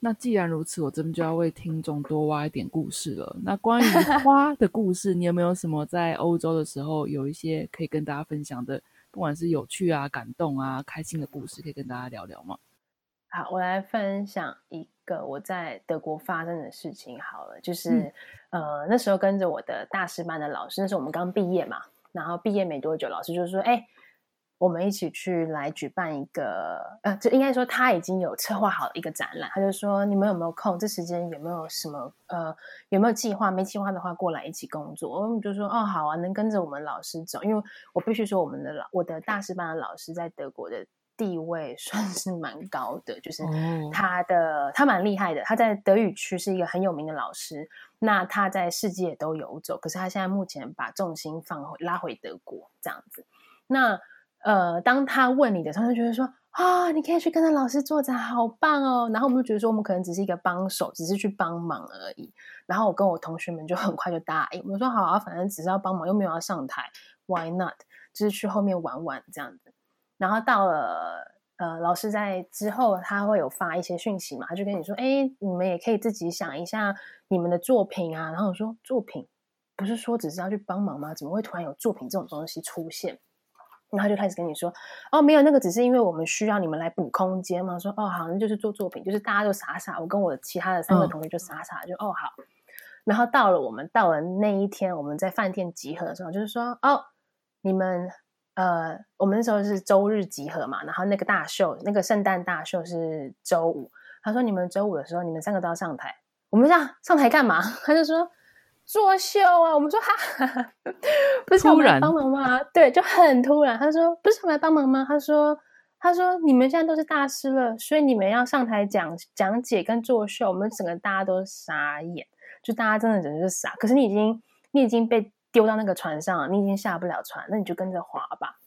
那既然如此，我这边就要为听众多挖一点故事了。那关于花的故事，你有没有什么在欧洲的时候有一些可以跟大家分享的？不管是有趣啊、感动啊、开心的故事，可以跟大家聊聊吗？好，我来分享一个我在德国发生的事情。好了，就是呃那时候跟着我的大师班的老师，那时候我们刚毕业嘛，然后毕业没多久，老师就说：“哎。”我们一起去来举办一个，呃，就应该说他已经有策划好一个展览。他就说：“你们有没有空？这时间有没有什么呃，有没有计划？没计划的话，过来一起工作。”我们就说：“哦，好啊，能跟着我们老师走。”因为我必须说，我们的老我的大师班的老师在德国的地位算是蛮高的，就是他的他蛮厉害的。他在德语区是一个很有名的老师，那他在世界都游走，可是他现在目前把重心放回拉回德国这样子。那呃，当他问你的时候，就觉得说啊，你可以去跟他老师做展，好棒哦。然后我们就觉得说，我们可能只是一个帮手，只是去帮忙而已。然后我跟我同学们就很快就答应，我说好啊，反正只是要帮忙，又没有要上台，Why not？就是去后面玩玩这样子。然后到了呃，老师在之后他会有发一些讯息嘛，他就跟你说，哎，你们也可以自己想一下你们的作品啊。然后我说作品不是说只是要去帮忙吗？怎么会突然有作品这种东西出现？然后就开始跟你说，哦，没有那个，只是因为我们需要你们来补空间嘛。说，哦，好，那就是做作品，就是大家都傻傻，我跟我其他的三个同学就傻傻，就哦好。然后到了我们到了那一天，我们在饭店集合的时候，就是说，哦，你们呃，我们那时候是周日集合嘛，然后那个大秀，那个圣诞大秀是周五。他说，你们周五的时候，你们三个都要上台。我们这样上台干嘛？他就说。作秀啊！我们说哈哈，不是我们来帮忙吗？对，就很突然。他说不是我们来帮忙吗？他说他说你们现在都是大师了，所以你们要上台讲讲解跟作秀。我们整个大家都傻眼，就大家真的简直是傻。可是你已经你已经被丢到那个船上了，你已经下不了船，那你就跟着滑吧。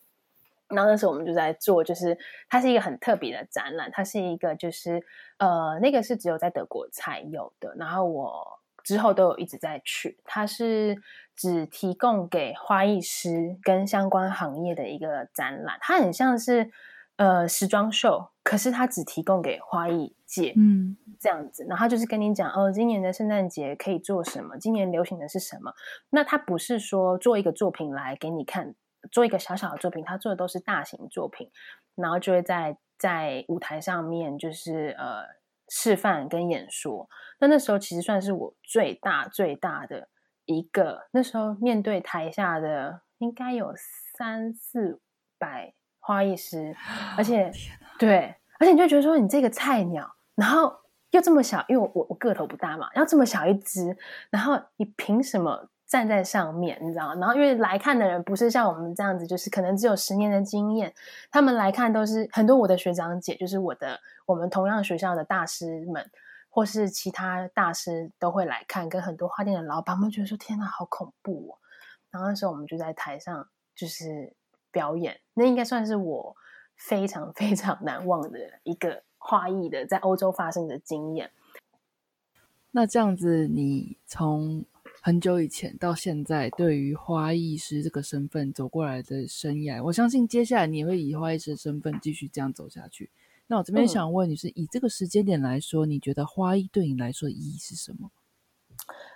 然后那时候我们就在做，就是它是一个很特别的展览，它是一个就是呃那个是只有在德国才有的。然后我。之后都有一直在去，它是只提供给花艺师跟相关行业的一个展览，它很像是呃时装秀，可是它只提供给花艺界，嗯，这样子，然后就是跟你讲哦，今年的圣诞节可以做什么，今年流行的是什么。那他不是说做一个作品来给你看，做一个小小的作品，他做的都是大型作品，然后就会在在舞台上面就是呃示范跟演说。那那时候其实算是我最大最大的一个，那时候面对台下的应该有三四百花艺师，而且对，而且你就觉得说你这个菜鸟。然后又这么小，因为我我我个头不大嘛，要这么小一只，然后你凭什么站在上面？你知道吗？然后因为来看的人不是像我们这样子，就是可能只有十年的经验，他们来看都是很多我的学长姐，就是我的我们同样学校的大师们，或是其他大师都会来看，跟很多花店的老板们觉得说：“天哪，好恐怖哦！”然后那时候我们就在台上就是表演，那应该算是我非常非常难忘的一个。花艺的在欧洲发生的经验，那这样子，你从很久以前到现在，对于花艺师这个身份走过来的生涯，我相信接下来你会以花艺师的身份继续这样走下去。那我这边想问你是，以这个时间点来说，你觉得花艺对你来说意义是什么？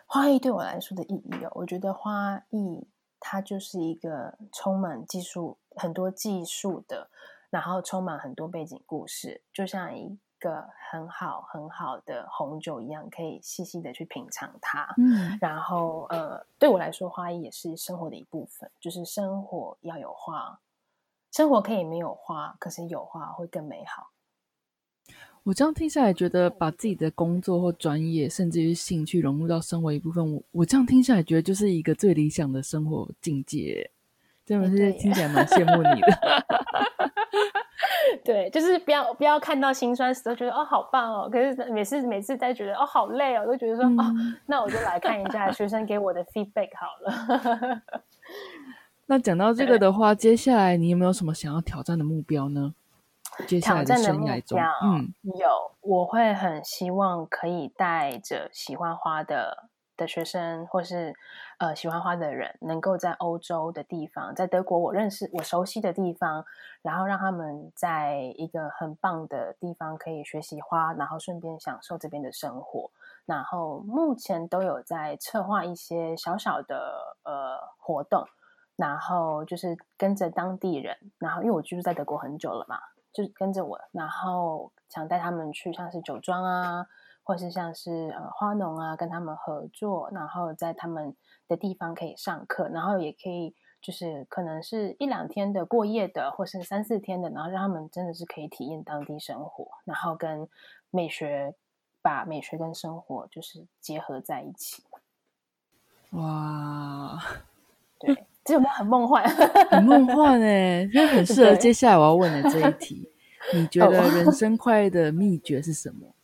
花艺对我来说的意义哦，我觉得花艺它就是一个充满技术、很多技术的。然后充满很多背景故事，就像一个很好很好的红酒一样，可以细细的去品尝它。嗯，然后呃，对我来说，花艺也是生活的一部分，就是生活要有花，生活可以没有花，可是有花会更美好。我这样听下来，觉得把自己的工作或专业，甚至于兴趣融入到生活一部分，我我这样听下来，觉得就是一个最理想的生活境界。真的是听起来蛮羡慕你的。对，就是不要不要看到心酸时都觉得哦好棒哦，可是每次每次在觉得哦好累哦，都觉得说哦，那我就来看一下学生给我的 feedback 好了。那讲到这个的话，接下来你有没有什么想要挑战的目标呢？接下来的生涯中，嗯，有，我会很希望可以带着喜欢花的。的学生，或是呃喜欢花的人，能够在欧洲的地方，在德国我认识我熟悉的地方，然后让他们在一个很棒的地方可以学习花，然后顺便享受这边的生活。然后目前都有在策划一些小小的呃活动，然后就是跟着当地人，然后因为我居住在德国很久了嘛，就跟着我，然后想带他们去像是酒庄啊。或是像是呃花农啊，跟他们合作，然后在他们的地方可以上课，然后也可以就是可能是一两天的过夜的，或是三四天的，然后让他们真的是可以体验当地生活，然后跟美学把美学跟生活就是结合在一起。哇，对，这有没有很梦幻？很梦幻哎，就很适合接下来我要问的这一题。你觉得人生快乐的秘诀是什么？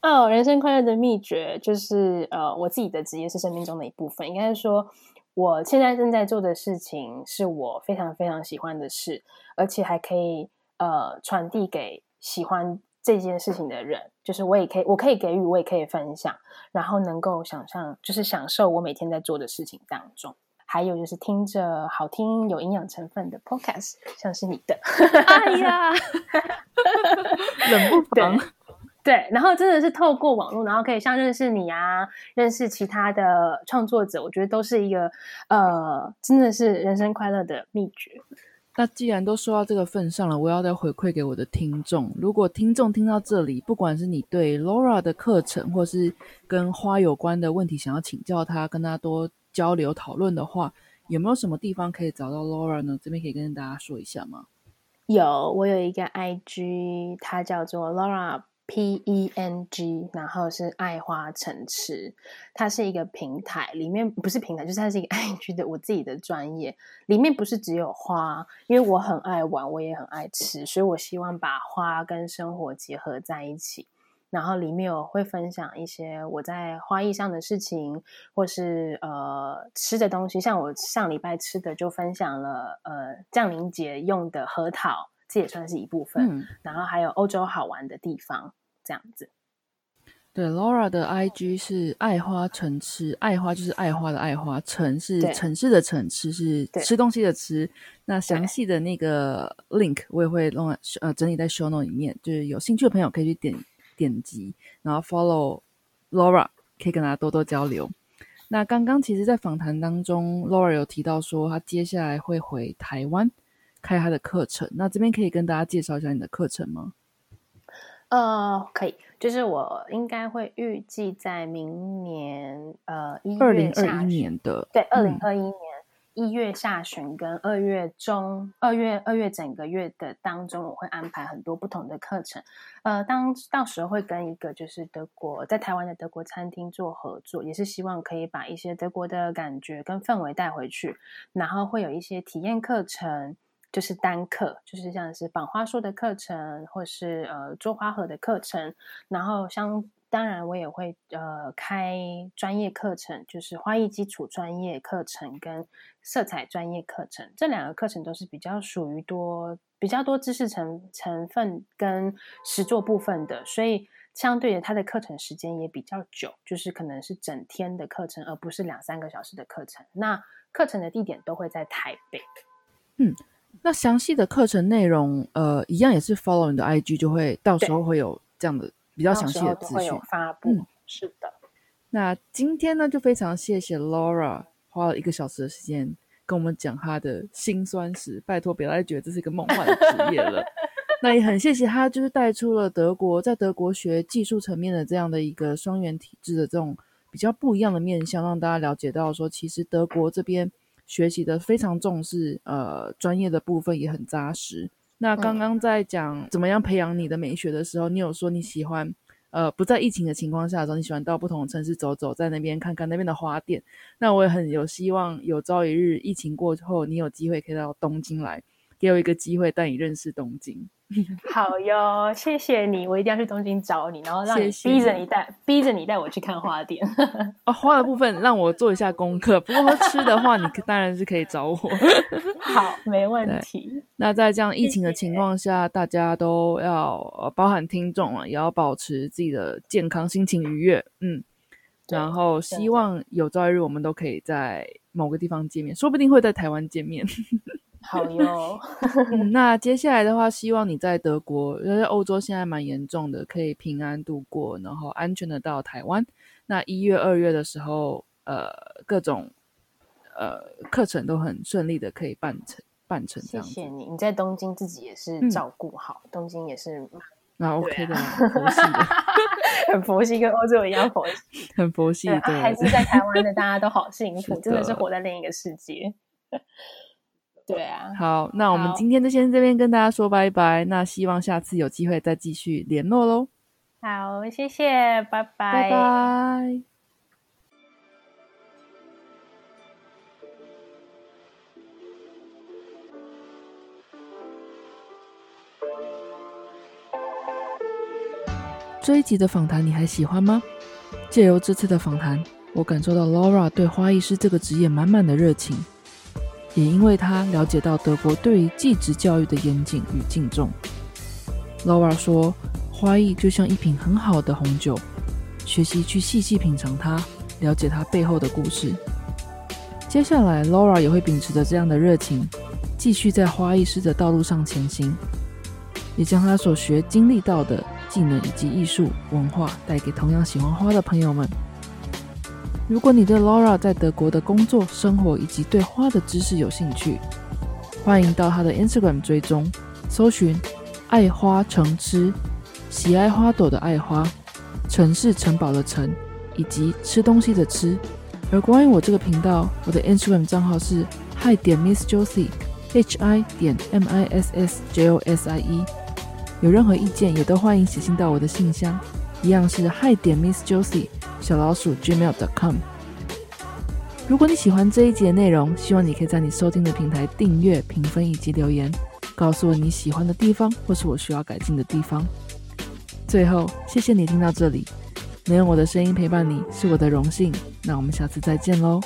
哦，人生快乐的秘诀就是呃，我自己的职业是生命中的一部分。应该是说，我现在正在做的事情是我非常非常喜欢的事，而且还可以呃传递给喜欢这件事情的人。就是我也可以，我可以给予，我也可以分享，然后能够想象，就是享受我每天在做的事情当中。还有就是听着好听、有营养成分的 podcast，像是你的。哎呀，冷不防。对，然后真的是透过网络，然后可以像认识你啊，认识其他的创作者，我觉得都是一个呃，真的是人生快乐的秘诀。那既然都说到这个份上了，我要再回馈给我的听众。如果听众听到这里，不管是你对 Laura 的课程，或是跟花有关的问题想要请教他，跟他多交流讨论的话，有没有什么地方可以找到 Laura 呢？这边可以跟大家说一下吗？有，我有一个 IG，它叫做 Laura。P E N G，然后是爱花城池，它是一个平台，里面不是平台，就是它是一个 I G 的我自己的专业，里面不是只有花，因为我很爱玩，我也很爱吃，所以我希望把花跟生活结合在一起。然后里面我会分享一些我在花艺上的事情，或是呃吃的东西，像我上礼拜吃的就分享了呃降临节用的核桃。这也算是一部分，然后还有欧洲好玩的地方，这样子。对，Laura 的 IG 是爱花城吃，爱花就是爱花的爱花，城是城市的城，吃是吃东西的吃。那详细的那个 link 我也会弄呃整理在 show note 里面，就是有兴趣的朋友可以去点点击，然后 follow Laura，可以跟大家多多交流。那刚刚其实，在访谈当中，Laura 有提到说，他接下来会回台湾开他的课程。那这边可以跟大家介绍一下你的课程吗？呃，可以，就是我应该会预计在明年呃一月二零二一年的对二零二一年。一月下旬跟二月中、二月二月整个月的当中，我会安排很多不同的课程。呃，当到时候会跟一个就是德国在台湾的德国餐厅做合作，也是希望可以把一些德国的感觉跟氛围带回去。然后会有一些体验课程，就是单课，就是像是绑花束的课程，或是呃做花盒的课程。然后像。当然，我也会呃开专业课程，就是花艺基础专业课程跟色彩专业课程。这两个课程都是比较属于多比较多知识成成分跟实作部分的，所以相对的，它的课程时间也比较久，就是可能是整天的课程，而不是两三个小时的课程。那课程的地点都会在台北。嗯，那详细的课程内容，呃，一样也是 follow 你的 IG，就会到时候会有这样的。比较详细的资讯发布，是的。那今天呢，就非常谢谢 Laura 花了一个小时的时间跟我们讲她的辛酸史。拜托，别再觉得这是一个梦幻的职业了。那也很谢谢他，就是带出了德国在德国学技术层面的这样的一个双元体制的这种比较不一样的面向，让大家了解到说，其实德国这边学习的非常重视，呃，专业的部分也很扎实。那刚刚在讲怎么样培养你的美学的时候，你有说你喜欢，呃，不在疫情的情况下的时候，你喜欢到不同的城市走走，在那边看看那边的花店。那我也很有希望，有朝一日疫情过后，你有机会可以到东京来，给我一个机会带你认识东京。好哟，谢谢你，我一定要去东京找你，然后让你逼着你带，逼着你带我去看花店。哦，花的部分让我做一下功课，不过吃的话，你当然是可以找我。好，没问题。那在这样疫情的情况下，大家都要包含听众啊，也要保持自己的健康、心情愉悦。嗯，然后希望有朝一日我们都可以在某个地方见面，说不定会在台湾见面。好哟，那接下来的话，希望你在德国，因为欧洲现在蛮严重的，可以平安度过，然后安全的到台湾。那一月、二月的时候，呃，各种呃课程都很顺利的可以办成办成这样。谢谢你，你在东京自己也是照顾好，东京也是那 OK 的，佛系的，很佛系，跟欧洲一样佛系，很佛系。对，还是在台湾的大家都好幸福，真的是活在另一个世界。对啊，好，那我们今天就先这边跟大家说拜拜。那希望下次有机会再继续联络喽。好，谢谢，拜拜，拜拜。这一集的访谈你还喜欢吗？借由这次的访谈，我感受到 Laura 对花艺师这个职业满满的热情。也因为他了解到德国对于技职教育的严谨与敬重，Laura 说，花艺就像一瓶很好的红酒，学习去细细品尝它，了解它背后的故事。接下来，Laura 也会秉持着这样的热情，继续在花艺师的道路上前行，也将他所学经历到的技能以及艺术文化带给同样喜欢花的朋友们。如果你对 Laura 在德国的工作、生活以及对花的知识有兴趣，欢迎到她的 Instagram 追踪，搜寻“爱花城吃”，喜爱花朵的爱花，城市城堡的城，以及吃东西的吃。而关于我这个频道，我的 Instagram 账号是 Hi 点 Miss Josie，H I 点 M I S S J O S I E。有任何意见，也都欢迎写信到我的信箱，一样是 Hi 点 Miss Josie。小老鼠 gmail.com。如果你喜欢这一集的内容，希望你可以在你收听的平台订阅、评分以及留言，告诉我你喜欢的地方或是我需要改进的地方。最后，谢谢你听到这里，能用我的声音陪伴你是我的荣幸。那我们下次再见喽。